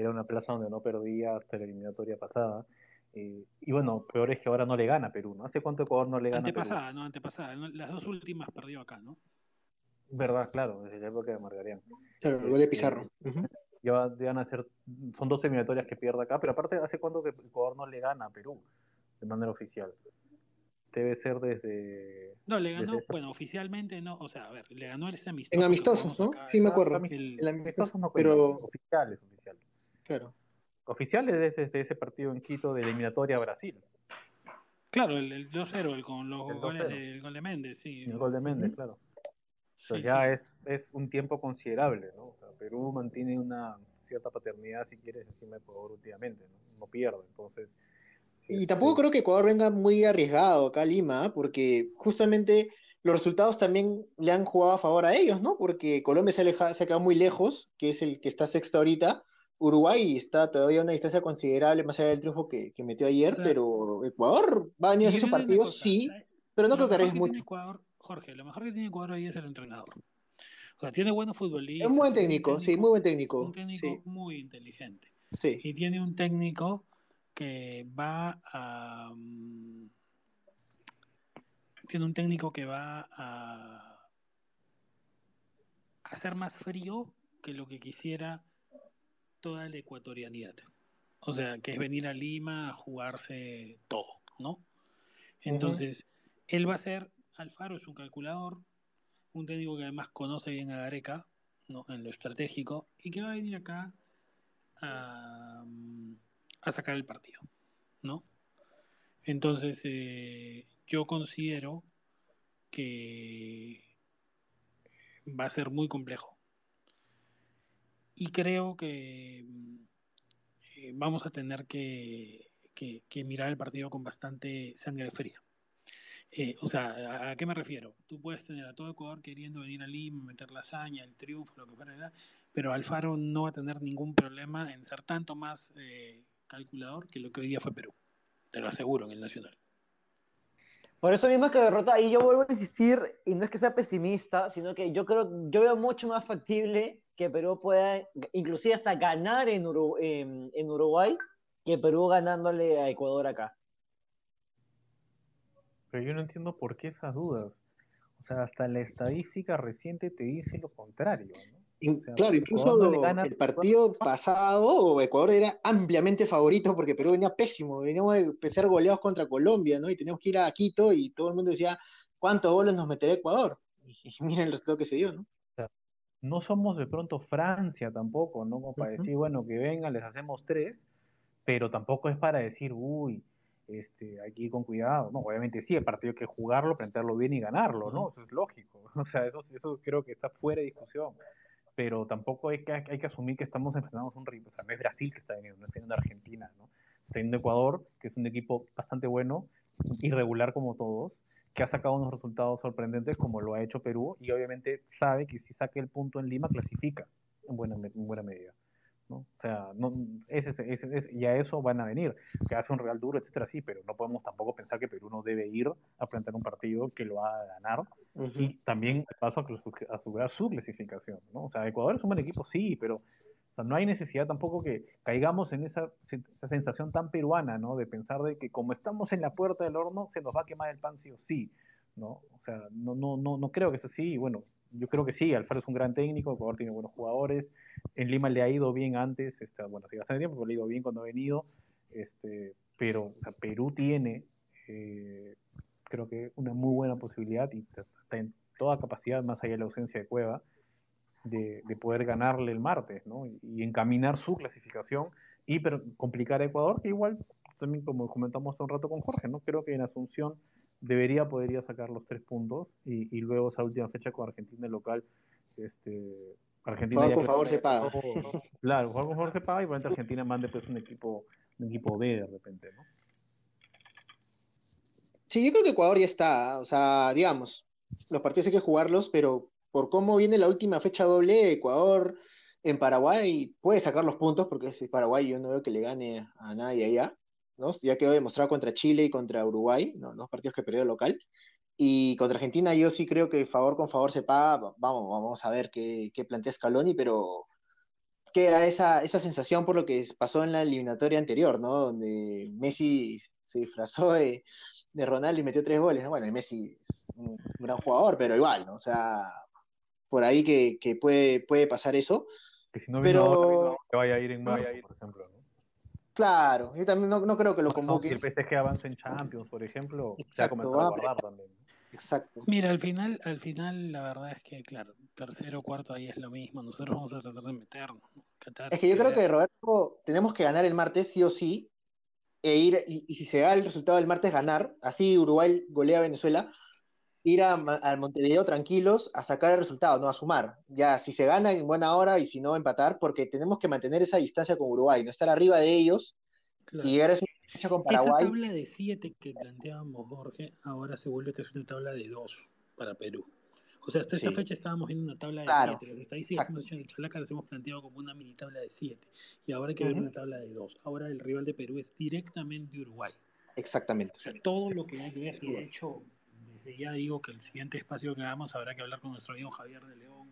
Era una plaza donde no perdía hasta la eliminatoria pasada. Eh, y bueno, peor es que ahora no le gana a Perú, ¿no? ¿Hace cuánto Ecuador no le gana antepasada, a Perú? No, antepasada, Las dos últimas perdió acá, ¿no? Verdad, claro, desde la época de Margarián. Claro, el gol de Pizarro. Uh -huh. ya, van a ser, son dos eliminatorias que pierde acá, pero aparte, ¿hace cuánto que Ecuador no le gana a Perú de manera oficial? Debe ser desde... No, le ganó, desde... bueno, oficialmente no, o sea, a ver, le ganó ese amistoso. En amistosos, ¿no? Acá, sí, me acuerdo. El, el amistoso, no pero... Oficiales, oficiales. Claro. Oficiales desde, desde ese partido en Quito de eliminatoria a Brasil. Claro, el, el 2-0, el con los El goles 2-0. de, el gol de Méndez, sí. El gol de Méndez, claro. Sí, Entonces ya sí. Es, es un tiempo considerable, ¿no? O sea, Perú mantiene una cierta paternidad, si quieres, encima de Ecuador últimamente, ¿no? No pierde, entonces... Y tampoco creo que Ecuador venga muy arriesgado acá a Lima, ¿ah? porque justamente los resultados también le han jugado a favor a ellos, ¿no? Porque Colombia se, aleja, se ha quedado muy lejos, que es el que está sexto ahorita. Uruguay está todavía a una distancia considerable más allá del triunfo que, que metió ayer, O sea, pero Ecuador va a venir a hacer partidos, cosa, sí, pero no creo que arriesgue mucho. tiene Ecuador, Jorge, lo mejor que tiene Ecuador hoy es el entrenador. O sea, tiene buenos futbolistas. Es un buen técnico, sí, muy buen técnico. Un técnico Sí, muy inteligente. sí. Y tiene un técnico que va a. mm, Tiene un técnico que va a hacer más frío que lo que quisiera toda la ecuatorianidad. O sea, que es venir a Lima a jugarse todo, ¿no? Entonces, él va a ser, Alfaro es un calculador, un técnico que además conoce bien a Gareca, ¿no? En lo estratégico, y que va a venir acá a, a sacar el partido, ¿no? Entonces, eh, yo considero que va a ser muy complejo. Y creo que mm, eh, vamos a tener que, mirar el partido con bastante sangre fría. Eh, o sea, ¿a, qué me refiero? Tú puedes tener a todo Ecuador queriendo venir a Lima, meter la hazaña, el triunfo, lo que fuera, pero Alfaro no va a tener ningún problema en ser tanto más eh, calculador que lo que hoy día fue Perú. Te lo aseguro en el Nacional. Por eso mismo es que derrota, y yo vuelvo a insistir, y no es que sea pesimista, sino que yo creo, yo veo mucho más factible que Perú pueda, inclusive hasta ganar en, Uru- en, en Uruguay, que Perú ganándole a Ecuador acá. Pero yo no entiendo por qué esas dudas. O sea, hasta la estadística reciente te dice lo contrario, ¿no? In- O sea, claro, incluso no gana- el partido pasado, Ecuador era ampliamente favorito porque Perú venía pésimo, veníamos de empezar goleados contra Colombia, ¿no? Y teníamos que ir a Quito y todo el mundo decía, ¿cuántos goles nos meterá Ecuador? Y, y miren el resultado que se dio, ¿no? No somos de pronto Francia tampoco, ¿no? Como para decir, bueno, que vengan, les hacemos tres, pero tampoco es para decir, uy, este, aquí con cuidado. No, obviamente sí, el partido hay que jugarlo, plantearlo bien y ganarlo, ¿no? Eso es lógico. O sea, eso, eso creo que está fuera de discusión. Pero tampoco hay que, hay que asumir que estamos enfrentando a un rival. O sea, no es Brasil que está viniendo, no está viniendo Argentina, ¿no? Está viniendo Ecuador, que es un equipo bastante bueno, irregular como todos, que ha sacado unos resultados sorprendentes como lo ha hecho Perú y obviamente sabe que si saca el punto en Lima clasifica en buena, en buena medida. ¿no? O sea, no, ese, ese- ese- y a eso van a venir, que hace un Real duro, etcétera, sí, pero no podemos tampoco pensar que Perú no debe ir a plantear un partido que lo va a ganar y también paso a asegurar su clasificación, ¿no? O sea, Ecuador es un buen equipo, sí, pero sea, no hay necesidad tampoco que caigamos en esa, esa sensación tan peruana, ¿no? De pensar de que como estamos en la puerta del horno, se nos va a quemar el pan sí o sí, ¿no? O sea, no, no, no, no creo que eso sí, y bueno, yo creo que sí, Alfaro es un gran técnico, Ecuador tiene buenos jugadores, en Lima le ha ido bien antes, este, bueno, hace bastante tiempo, pero le ha ido bien cuando ha venido, este, pero sea, Perú tiene, eh, creo que una muy buena posibilidad y está en toda capacidad, más allá de la ausencia de Cueva, de, de poder ganarle el martes, ¿no? Y, y encaminar su clasificación y pero, complicar a Ecuador, que igual, también como comentamos hace un rato con Jorge, ¿no? Creo que en Asunción debería, podría sacar los tres puntos y, y luego esa última fecha con Argentina local, este, Argentina ya con favor se paga. Claro, jugar con favor se paga y probablemente Argentina mande pues un equipo, un equipo B de repente, ¿no? Sí, yo creo que Ecuador ya está, o sea, digamos, los partidos hay que jugarlos, pero por cómo viene la última fecha doble, Ecuador en Paraguay puede sacar los puntos, porque si Paraguay yo no veo que le gane a nadie allá, ¿no? Ya quedó demostrado contra Chile y contra Uruguay, ¿no? los partidos que perdió el local. Y contra Argentina yo sí creo que favor con favor se paga. Vamos, vamos a ver qué, plantea Scaloni, pero queda esa, esa sensación por lo que pasó en la eliminatoria anterior, ¿no? Donde Messi se disfrazó de, de Ronaldo y metió tres goles. ¿no? Bueno, Messi es un gran jugador, pero igual. O sea, por ahí que, que puede, puede pasar eso. Que si no Pero- ahora, que vaya a ir en marzo, por ejemplo, ¿no? Claro, yo también no, no creo que lo No, si convoque. el PSG avanza en Champions, por ejemplo, se va a va guardar también. Exacto. Mira, al final, al final la verdad es que, claro, tercero o cuarto ahí es lo mismo. Nosotros vamos a tratar de meternos. ¿no? Qatar, Es que yo creo que, Roberto, tenemos que ganar el martes sí o sí, e ir, y, y si se da el resultado del martes, ganar. Así Uruguay golea a Venezuela, ir a, al Montevideo tranquilos a sacar el resultado, no a sumar. Ya, si se gana en buena hora y si no, empatar, porque tenemos que mantener esa distancia con Uruguay, no estar arriba de ellos Claro. y llegar a esa fecha con Esa Paraguay. tabla de 7 que planteábamos, Jorge, ahora se vuelve que es una tabla de 2 para Perú. O sea, hasta esta Sí. fecha estábamos viendo una tabla de Claro. 7. Las estadísticas que hemos hecho en el Chalaca las hemos planteado como una mini tabla de 7. Y ahora hay que ver Ujú. una tabla de 2. Ahora el rival de Perú es directamente Uruguay. Exactamente. O sea, todo lo que hay ver. Hecho, desde ya digo que el siguiente espacio que hagamos habrá que hablar con nuestro amigo Javier de León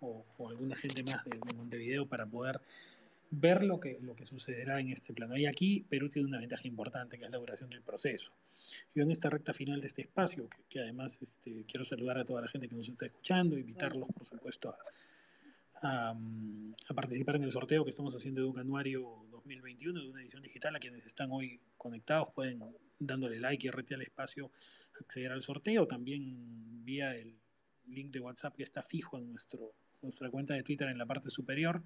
o, o alguna gente más de, de Montevideo para poder ver lo que, lo que sucederá en este plano. Y aquí Perú tiene una ventaja importante, que es la duración del proceso. Yo en esta recta final de este espacio, que, que además este, quiero saludar a toda la gente que nos está escuchando, invitarlos, por supuesto, a, a, a participar en el sorteo que estamos haciendo de un anuario 2021, de una edición digital. A quienes están hoy conectados pueden, dándole like y rete al espacio, acceder al sorteo. También vía el link de WhatsApp que está fijo en nuestro, nuestra cuenta de Twitter en la parte superior.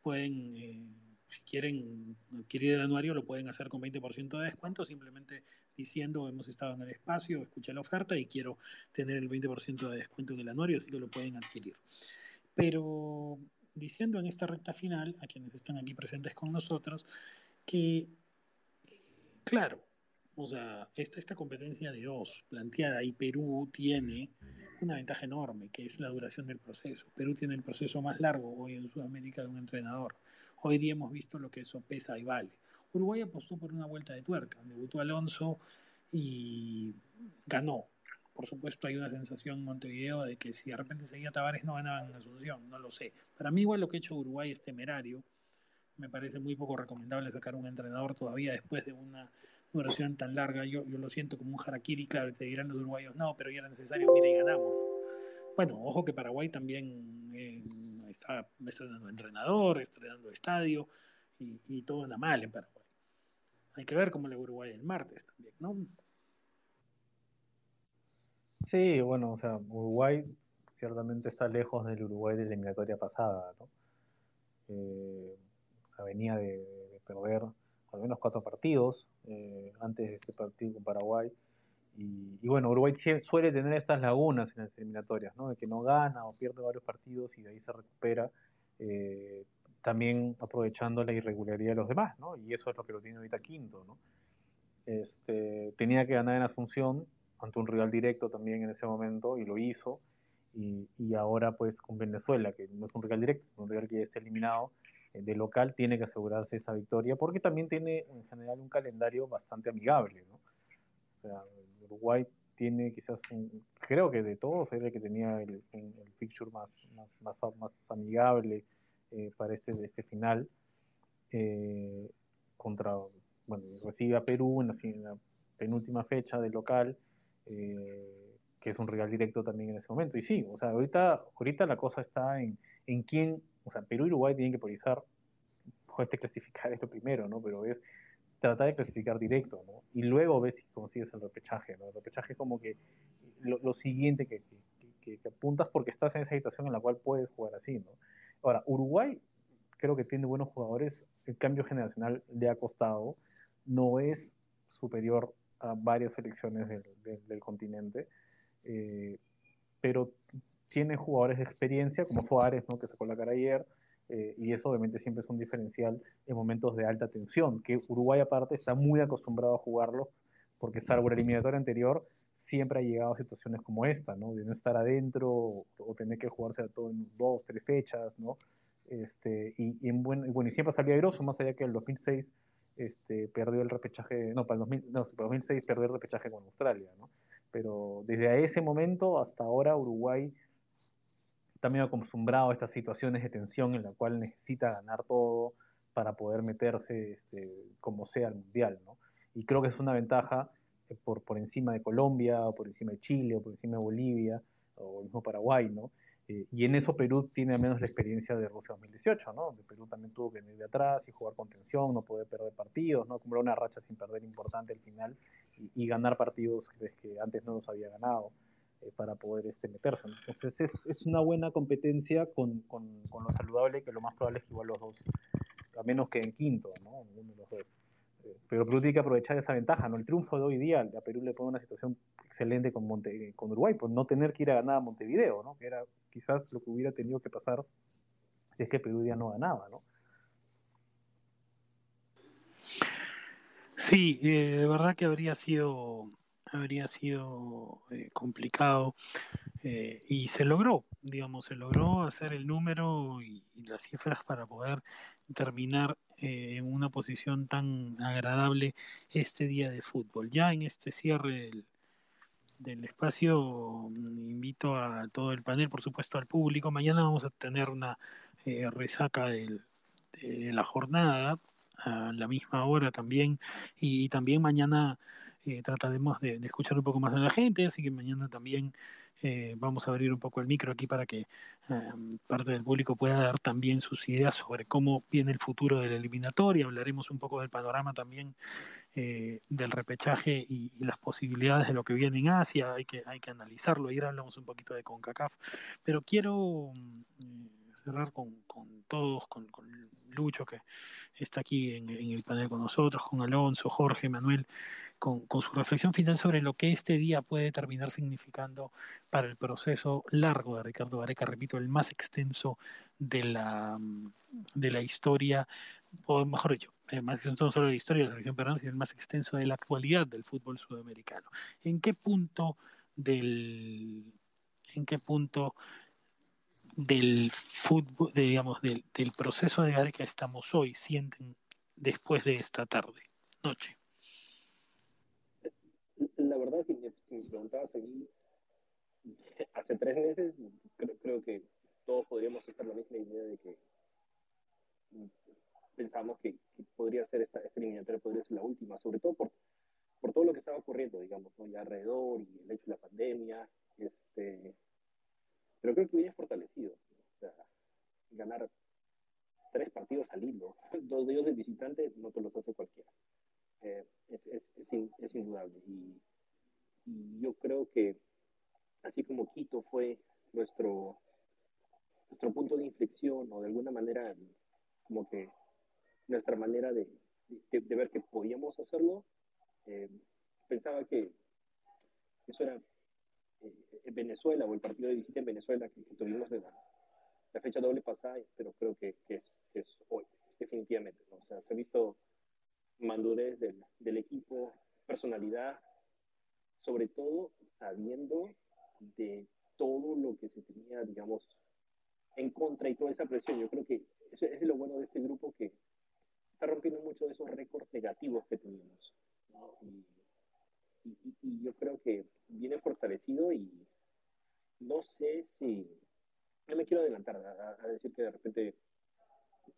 Pueden, eh, si quieren adquirir el anuario, lo pueden hacer con 20% de descuento, simplemente diciendo hemos estado en el espacio, escuché la oferta y quiero tener el 20% de descuento en el anuario, así que lo pueden adquirir. Pero diciendo en esta recta final, a quienes están aquí presentes con nosotros, que, claro, o sea, esta, esta competencia de dos planteada y Perú tiene una ventaja enorme, que es la duración del proceso. Perú tiene el proceso más largo hoy en Sudamérica de un entrenador. Hoy día hemos visto lo que eso pesa y vale. Uruguay apostó por una vuelta de tuerca. Debutó Alonso y ganó. Por supuesto, hay una sensación en Montevideo de que si de repente seguía Tavares no ganaban en Asunción, no lo sé. Para mí, igual lo que ha hecho Uruguay es temerario. Me parece muy poco recomendable sacar un entrenador todavía después de una duración tan larga. Yo, yo lo siento como un harakiri, claro, te dirán los uruguayos, no, pero ya era necesario, mira y ganamos. Bueno, ojo que Paraguay también eh, está estrenando entrenador, estrenando estadio y, y todo anda mal en Paraguay. Hay que ver cómo le Uruguay el martes también, ¿no? Sí, bueno, o sea, Uruguay ciertamente está lejos del Uruguay de la eliminatoria pasada, ¿no? Eh, o sea, venía de, de, perder al menos cuatro partidos eh, antes de este partido con Paraguay. Y, bueno, Uruguay suele tener estas lagunas en las eliminatorias, ¿no? De que no gana o pierde varios partidos y de ahí se recupera, eh, también aprovechando la irregularidad de los demás, ¿no? Y eso es lo que lo tiene ahorita quinto, ¿no? Este, tenía que ganar en Asunción ante un rival directo también en ese momento y lo hizo. Y, y, ahora pues con Venezuela, que no es un rival directo, es un rival que ya está eliminado de local, tiene que asegurarse esa victoria porque también tiene en general un calendario bastante amigable, Uruguay tiene quizás, un, creo que de todos era el que tenía el, el, fixture más, más, más, amigable eh, para este, este final eh, contra, bueno, recibe a Perú en la, en la penúltima fecha del local, eh, que es un rival directo también en ese momento. Y sí, o sea, ahorita, ahorita la cosa está en, en quién, o sea, Perú y Uruguay tienen que priorizar, este clasificar esto primero, ¿no? Pero es tratar de clasificar directo, ¿no? Y luego ves si consigues el repechaje, ¿no? El repechaje es como que lo, siguiente que, que, apuntas porque estás en esa situación en la cual puedes jugar así, ¿no? Ahora, Uruguay creo que tiene buenos jugadores, el cambio generacional le ha costado, no es superior a varias selecciones del, del, del continente, eh, pero tiene jugadores de experiencia como Suárez, ¿no? que sacó la cara ayer, eh, y eso obviamente siempre es un diferencial en momentos de alta tensión, que Uruguay aparte está muy acostumbrado a jugarlo, porque salvo la eliminatoria anterior, siempre ha llegado a situaciones como esta, ¿no? De no estar adentro o, tener que jugarse a todo en dos, tres fechas, ¿no? Este, y, y, en buen, y bueno, y siempre salía airoso, más allá que el 2006 este, perdió el repechaje, no, para el 2000, no, para 2006 perdió el repechaje con Australia, ¿no? Pero desde ese momento hasta ahora Uruguay está medio acostumbrado a estas situaciones de tensión en la cual necesita ganar todo para poder meterse este, como sea al Mundial, ¿no? Y creo que es una ventaja eh, por, por encima de Colombia, o por encima de Chile, o por encima de Bolivia, o mismo Paraguay, ¿no? Eh, y en eso Perú tiene al menos la experiencia de Rusia 2018, ¿no? Donde Perú también tuvo que venir de atrás y jugar con tensión, no poder perder partidos, ¿no? Acumular una racha sin perder importante al final y, ganar partidos que, antes no nos había ganado eh, para poder este, meterse. Entonces es, una buena competencia con, con, con, lo saludable, que lo más probable es que igual los dos, a menos que en quinto, ¿no? Dos pero Perú tiene que aprovechar esa ventaja, ¿no? El triunfo de hoy día a Perú le pone una situación excelente con, Monte, con Uruguay, por no tener que ir a ganar a Montevideo, ¿no? Que era quizás lo que hubiera tenido que pasar si es que Perú ya no ganaba, ¿no? Sí, eh, de verdad que habría sido habría sido eh, complicado eh, y se logró, digamos, se logró hacer el número y, las cifras para poder terminar eh, en una posición tan agradable este día de fútbol. Ya en este cierre del, espacio invito a todo el panel, por supuesto al público. Mañana vamos a tener una resaca de la jornada a la misma hora también y, también mañana eh, trataremos de, de, escuchar un poco más a la gente, así que mañana también eh, vamos a abrir un poco el micro aquí para que em, parte del público pueda dar también sus ideas sobre cómo viene el futuro de la eliminatoria. Hablaremos un poco del panorama también eh, del repechaje y, las posibilidades de lo que viene en Asia. Hay que, hay que analizarlo. Ayer hablamos un poquito de CONCACAF, pero quiero mm, cerrar con, con todos, con, Lucho que está aquí en el panel con nosotros, con Alonso, Jorge, Manuel con, su reflexión final sobre lo que este día puede terminar significando para el proceso largo de Ricardo Gareca, repito, el más extenso de la, de la historia, o mejor dicho, el más extenso no solo de la historia de la región peruana, sino el más extenso de la actualidad del fútbol sudamericano. ¿En qué punto del, en qué punto del fútbol, digamos, del, del proceso de Gareca estamos hoy, sienten después de esta tarde, noche? la verdad, me, preguntabas aquí, hace tres meses, creo, creo, que todos podríamos estar la misma idea de que pensamos que, podría ser esta, esta, eliminatoria, podría ser la última, sobre todo por, por todo lo que estaba ocurriendo, digamos, ¿no? alrededor y el hecho de la pandemia. Este, pero creo que viene fortalecido. O sea, ganar tres partidos al hilo, dos de ellos de visitante, no te los hace cualquiera. Eh, es, es, es, es, indudable. Y, y, yo creo que así como Quito fue nuestro, nuestro punto de inflexión o de alguna manera como que nuestra manera de, de, ver que podíamos hacerlo, eh, pensaba que eso era eh, en Venezuela o el partido de visita en Venezuela que, tuvimos de la, fecha doble pasada, pero creo que, que, es, que es hoy, definitivamente. O sea, se ha visto madurez del, del equipo, personalidad, sobre todo sabiendo de todo lo que se tenía, digamos, en contra y toda esa presión. Yo creo que eso es lo bueno de este grupo que está rompiendo mucho de esos récords negativos que teníamos. ¿no? Y, yo creo que viene fortalecido y no sé si, no me quiero adelantar a, a decir que de repente,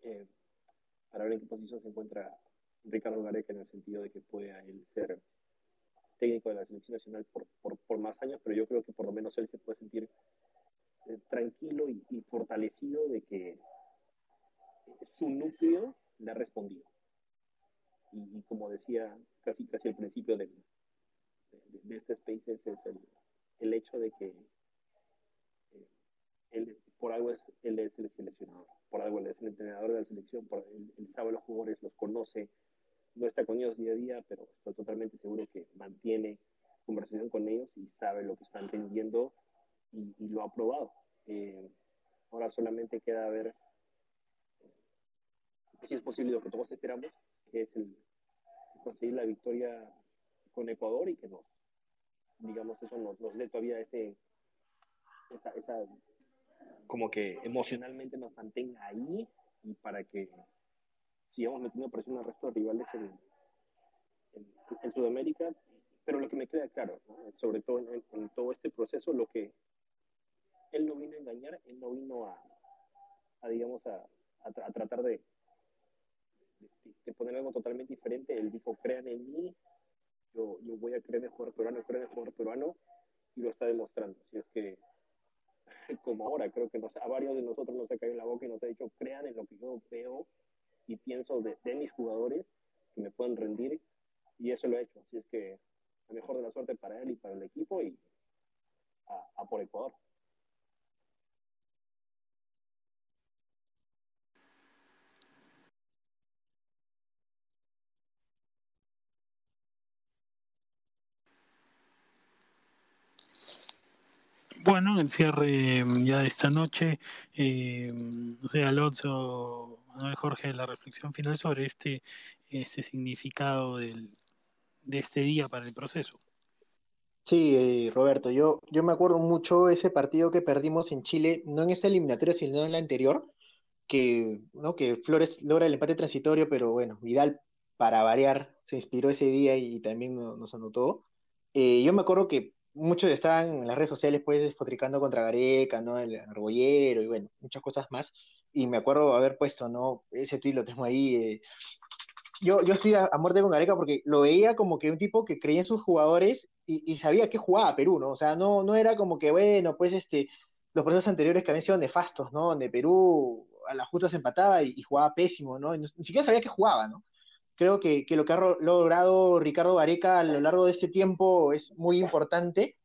eh, para ver en qué posición se encuentra Ricardo Gareca en el sentido de que pueda él ser técnico de la selección nacional por, por, más años, pero yo creo que por lo menos él se puede sentir eh, tranquilo y, fortalecido de que su núcleo le ha respondido. Y, como decía casi casi al principio de, de, este Spaces es el, el, hecho de que eh, él, por algo es, él es el seleccionador, por algo él es el entrenador de la selección, por, él, él sabe los jugadores, los conoce, no está con ellos día a día, pero estoy totalmente seguro que mantiene conversación con ellos y sabe lo que están entendiendo y, y lo ha probado. Eh, ahora solamente queda ver si es posible lo que todos esperamos, que es el conseguir la victoria con Ecuador y que nos digamos, eso nos, nos dé todavía ese, esa, esa, como que emocionalmente nos mantenga ahí y para que sigamos metiendo presión al resto de rivales en, en, Sudamérica. Pero lo que me queda claro, sobre todo en, todo este proceso, lo que él no vino a engañar, él no vino a, a digamos, a, a, tratar de, de, poner algo totalmente diferente. Él dijo, crean en mí, yo, yo voy a creer en el jugador peruano, creo en el jugador peruano, y lo está demostrando. Así es que como ahora, creo que nos, a varios de nosotros nos ha caído en la boca y nos ha dicho, crean en lo que yo veo y pienso de, mis jugadores que me pueden rendir y eso lo ha hecho. Así es que la mejor de la suerte para él y para el equipo y a por Ecuador. Bueno, el cierre ya de esta noche, eh, Alonso, Jorge, la reflexión final sobre este, este significado del, de este día para el proceso. Sí, eh, Roberto, yo, yo me acuerdo mucho ese partido que perdimos en Chile, no en esta eliminatoria, sino en la anterior, que, ¿no? que Flores logra el empate transitorio, pero bueno, Vidal, para variar, se inspiró ese día y, también nos anotó. Eh, yo me acuerdo que muchos estaban en las redes sociales pues despotricando contra Gareca, ¿no? El argollero y bueno, muchas cosas más. Y me acuerdo haber puesto, ¿no? Ese tweet lo tengo ahí. Eh. Yo, yo estoy a, muerte con Gareca porque lo veía como que un tipo que creía en sus jugadores y, sabía que jugaba Perú, ¿no? O sea, no, no era como que, bueno, pues este, los procesos anteriores que habían sido nefastos, ¿no? Donde Perú a la justa se empataba y, jugaba pésimo, ¿no? Ni siquiera sabía que jugaba, ¿no? Creo que, lo que ha logrado Ricardo Gareca a lo largo de este tiempo es muy importante.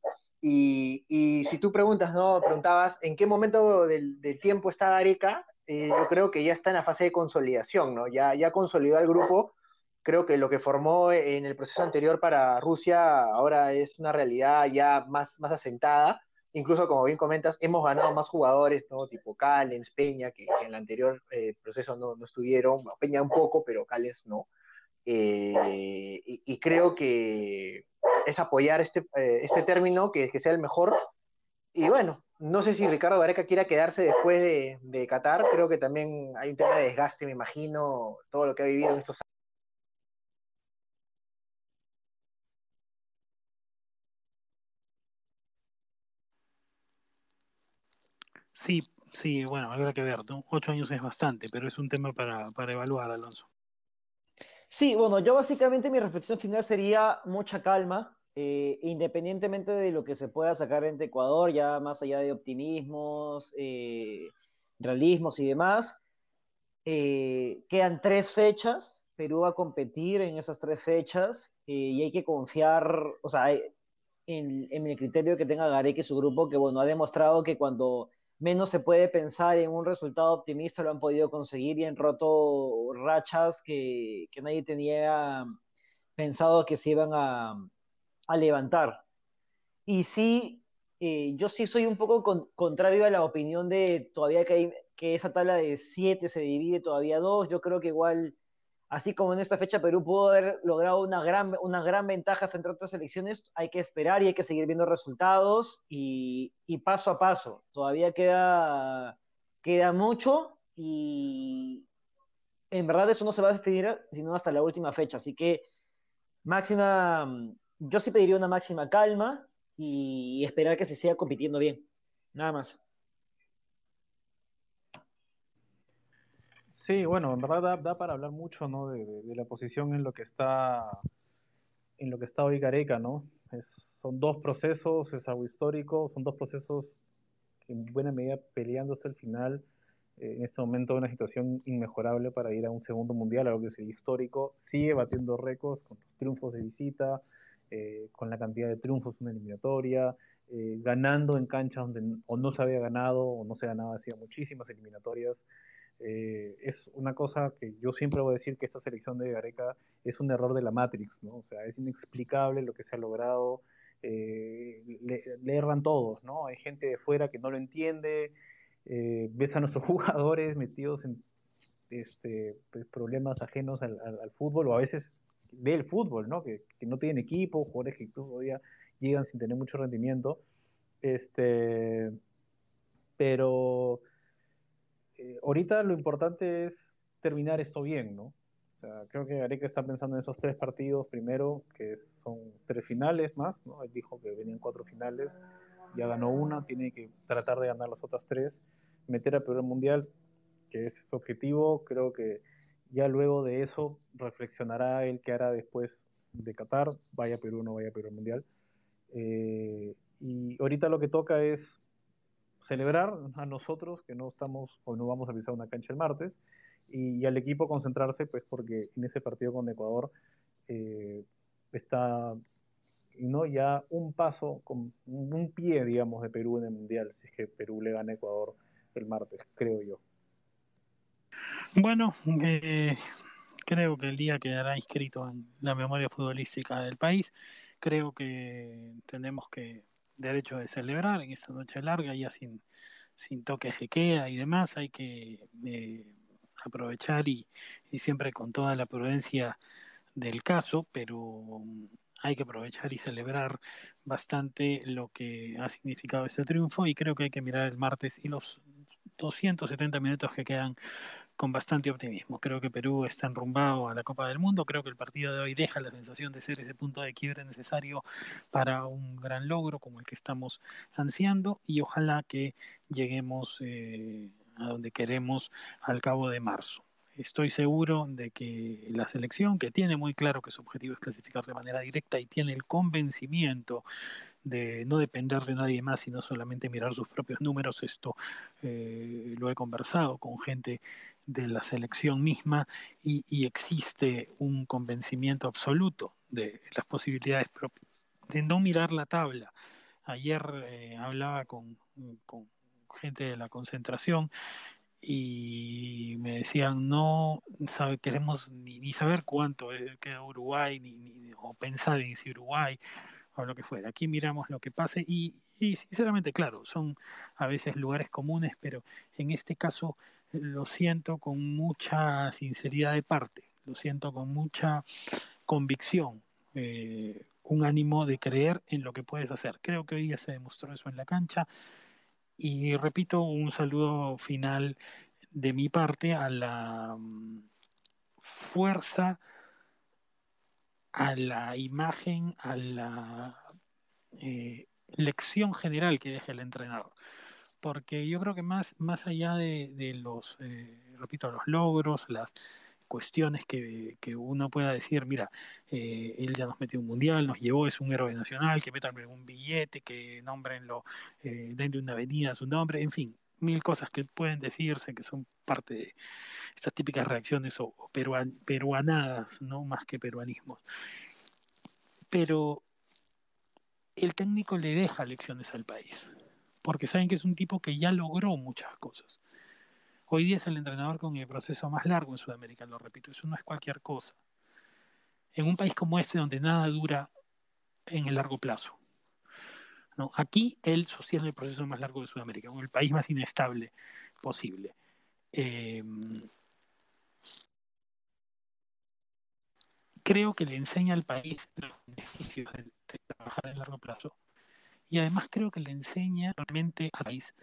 Y, si tú preguntas, ¿no? Preguntabas en qué momento del, tiempo está Gareca, eh, yo creo que ya está en la fase de consolidación, ¿no? Ya, ya consolidó al grupo. Creo que lo que formó en el proceso anterior para Rusia ahora es una realidad ya más, más asentada. Incluso, como bien comentas, hemos ganado más jugadores, ¿no? Tipo Callens, Peña, que, en el anterior eh, proceso no, no, estuvieron. Peña un poco, pero Callens no. Eh, y, creo que es apoyar este, eh, este término, que, que, sea el mejor. Y bueno, no sé si Ricardo Gareca quiera quedarse después de, de, Qatar, creo que también hay un tema de desgaste, me imagino, todo lo que ha vivido en estos años. Sí, sí, bueno, habrá que ver, Ocho años es bastante, pero es un tema para, para evaluar, Alonso. Sí, bueno, yo básicamente mi reflexión final sería mucha calma, eh, independientemente de lo que se pueda sacar entre Ecuador, ya más allá de optimismos, eh, realismos y demás. Eh, quedan tres fechas, Perú va a competir en esas tres fechas y hay que confiar, o sea, en, en, el criterio que tenga Gareca y su grupo, que bueno, ha demostrado que cuando menos se puede pensar en un resultado optimista, lo han podido conseguir y han roto rachas que nadie tenía pensado que se iban a, a levantar. Y sí, eh, yo sí soy un poco contrario a la opinión de todavía que, hay, que esa tabla de siete se divide todavía dos. Yo creo que igual así como en esta fecha Perú pudo haber logrado una gran, una gran ventaja frente a otras elecciones, hay que esperar y hay que seguir viendo resultados y, paso a paso. Todavía queda, queda mucho y en verdad eso no se va a despedir sino hasta la última fecha. Así que máxima, yo sí pediría una máxima calma y esperar que se siga compitiendo bien. Nada más. Sí, bueno, en verdad da, para hablar mucho, ¿no? De, la posición en lo que está en lo que está hoy Gareca, ¿no? son dos procesos, es algo histórico, son dos procesos en buena medida peleando hasta el final. Eh, en este momento una situación inmejorable para ir a un segundo mundial, algo que es histórico. Sigue batiendo récords con triunfos de visita, eh, con la cantidad de triunfos en una eliminatoria, eh, ganando en canchas donde o no se había ganado o no se ganaba hacía muchísimas eliminatorias. Eh, es una cosa que yo siempre voy a decir que esta selección de Gareca es un error de la Matrix, ¿no? O sea, es inexplicable lo que se ha logrado, eh, le, erran todos, ¿no? Hay gente de fuera que no lo entiende, eh, ves a nuestros jugadores metidos en este, pues, problemas ajenos al, fútbol o a veces del fútbol, ¿no? Que, que, no tienen equipo, jugadores que todavía llegan sin tener mucho rendimiento. Este, pero eh, ahorita lo importante es terminar esto bien, ¿no? O sea, creo que Gareca está pensando en esos tres partidos primero, que son tres finales más, ¿no? Él dijo que venían cuatro finales, ya ganó una, tiene que tratar de ganar las otras tres, meter a Perú Mundial, que es su objetivo, creo que ya luego de eso reflexionará él qué hará después de Qatar, vaya Perú o no vaya Perú Mundial. Eh, y ahorita lo que toca es celebrar a nosotros que no estamos o no vamos a pisar una cancha el martes y, al equipo concentrarse pues porque en ese partido con Ecuador eh, está no ya un paso con un pie digamos de Perú en el mundial si es que Perú le gana a Ecuador el martes creo yo bueno eh, creo que el día quedará inscrito en la memoria futbolística del país. Creo que tenemos que derecho de celebrar en esta noche larga, ya sin, sin toques de queda y demás, hay que eh, aprovechar y, siempre con toda la prudencia del caso, pero hay que aprovechar y celebrar bastante lo que ha significado este triunfo. Y creo que hay que mirar el martes y los 270 minutos que quedan con bastante optimismo. Creo que Perú está enrumbado a la Copa del Mundo. Creo que el partido de hoy deja la sensación de ser ese punto de quiebre necesario para un gran logro como el que estamos ansiando y ojalá que lleguemos eh, a donde queremos al cabo de marzo. Estoy seguro de que la selección, que tiene muy claro que su objetivo es clasificar de manera directa y tiene el convencimiento de no depender de nadie más, sino solamente mirar sus propios números. Esto eh, lo he conversado con gente de la selección misma y, existe un convencimiento absoluto de las posibilidades de no mirar la tabla. Ayer eh, hablaba con, gente de la concentración y me decían no sabe, queremos ni, saber cuánto eh, queda Uruguay ni, o pensar en si Uruguay o lo que fuera. Aquí miramos lo que pase y, sinceramente, claro, son a veces lugares comunes, pero en este caso lo siento con mucha sinceridad de parte, lo siento con mucha convicción, eh, un ánimo de creer en lo que puedes hacer. Creo que hoy día se demostró eso en la cancha y repito un saludo final de mi parte a la mm, fuerza a la imagen, a la eh, lección general que deja el entrenador. Porque yo creo que más, más allá de, los, eh, repito, los logros, las cuestiones que, uno pueda decir, mira, eh, él ya nos metió un mundial, nos llevó, es un héroe nacional, que metan un billete, que nombrenlo, eh, denle una avenida a su nombre, en fin, mil cosas que pueden decirse que son parte de estas típicas reacciones o, peruanadas, no más que peruanismos. Pero el técnico le deja lecciones al país, porque saben que es un tipo que ya logró muchas cosas. Hoy día es el entrenador con el proceso más largo en Sudamérica, lo repito, eso no es cualquier cosa. En un país como este, donde nada dura en el largo plazo, Aquí él sostiene el proceso más largo de Sudamérica, el país más inestable posible. Em, creo que le enseña al país los beneficios de, trabajar a largo plazo y además creo que le enseña realmente al país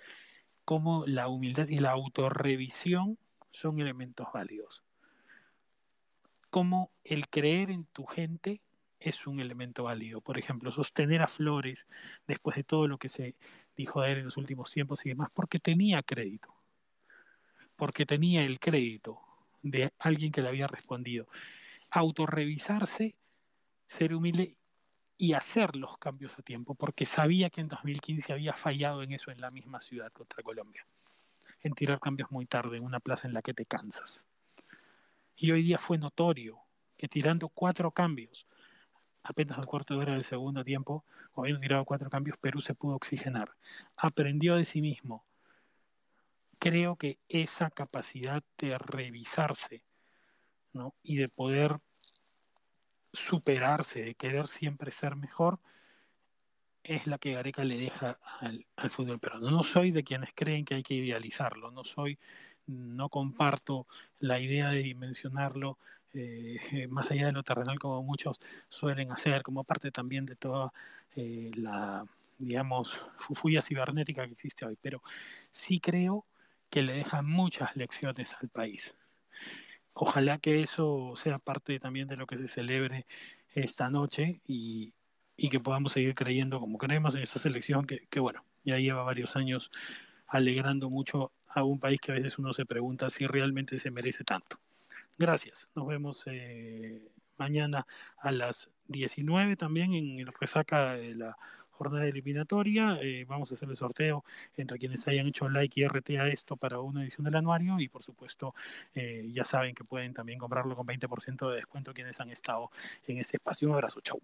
cómo la humildad y la autorrevisión son elementos válidos. Cómo el creer en tu gente es un elemento válido. Por ejemplo, sostener a Flores después de todo lo que se dijo de él en los últimos tiempos y demás, porque tenía crédito, porque tenía el crédito de alguien que le había respondido. Autorrevisarse, ser humilde y hacer los cambios a tiempo, porque sabía que en 2015 había fallado en eso en la misma ciudad contra Colombia, en tirar cambios muy tarde en una plaza en la que te cansas. Y hoy día fue notorio que tirando cuatro cambios, apenas al cuarto de hora del segundo tiempo, o habiendo tirado cuatro cambios, Perú se pudo oxigenar. Aprendió de sí mismo. Creo que esa capacidad de revisarse ¿no? y de poder superarse, de querer siempre ser mejor, es la que Gareca le deja al, al fútbol peruano. No soy de quienes creen que hay que idealizarlo, no soy, no comparto la idea de dimensionarlo eh, más allá de lo terrenal como muchos suelen hacer, como parte también de toda eh, la, digamos, fufuya cibernética que existe hoy. Pero sí creo que le deja muchas lecciones al país. Ojalá que eso sea parte también de lo que se celebre esta noche y, y que podamos seguir creyendo como creemos en esta selección que, que, bueno, ya lleva varios años alegrando mucho a un país que a veces uno se pregunta si realmente se merece tanto. Gracias, nos vemos eh, mañana a las 19 también en el resaca de la jornada eliminatoria. Eh, vamos a hacer el sorteo entre quienes hayan hecho like y RT a esto para una edición del anuario y por supuesto eh, ya saben que pueden también comprarlo con 20% de descuento quienes han estado en este espacio. Un abrazo, chau.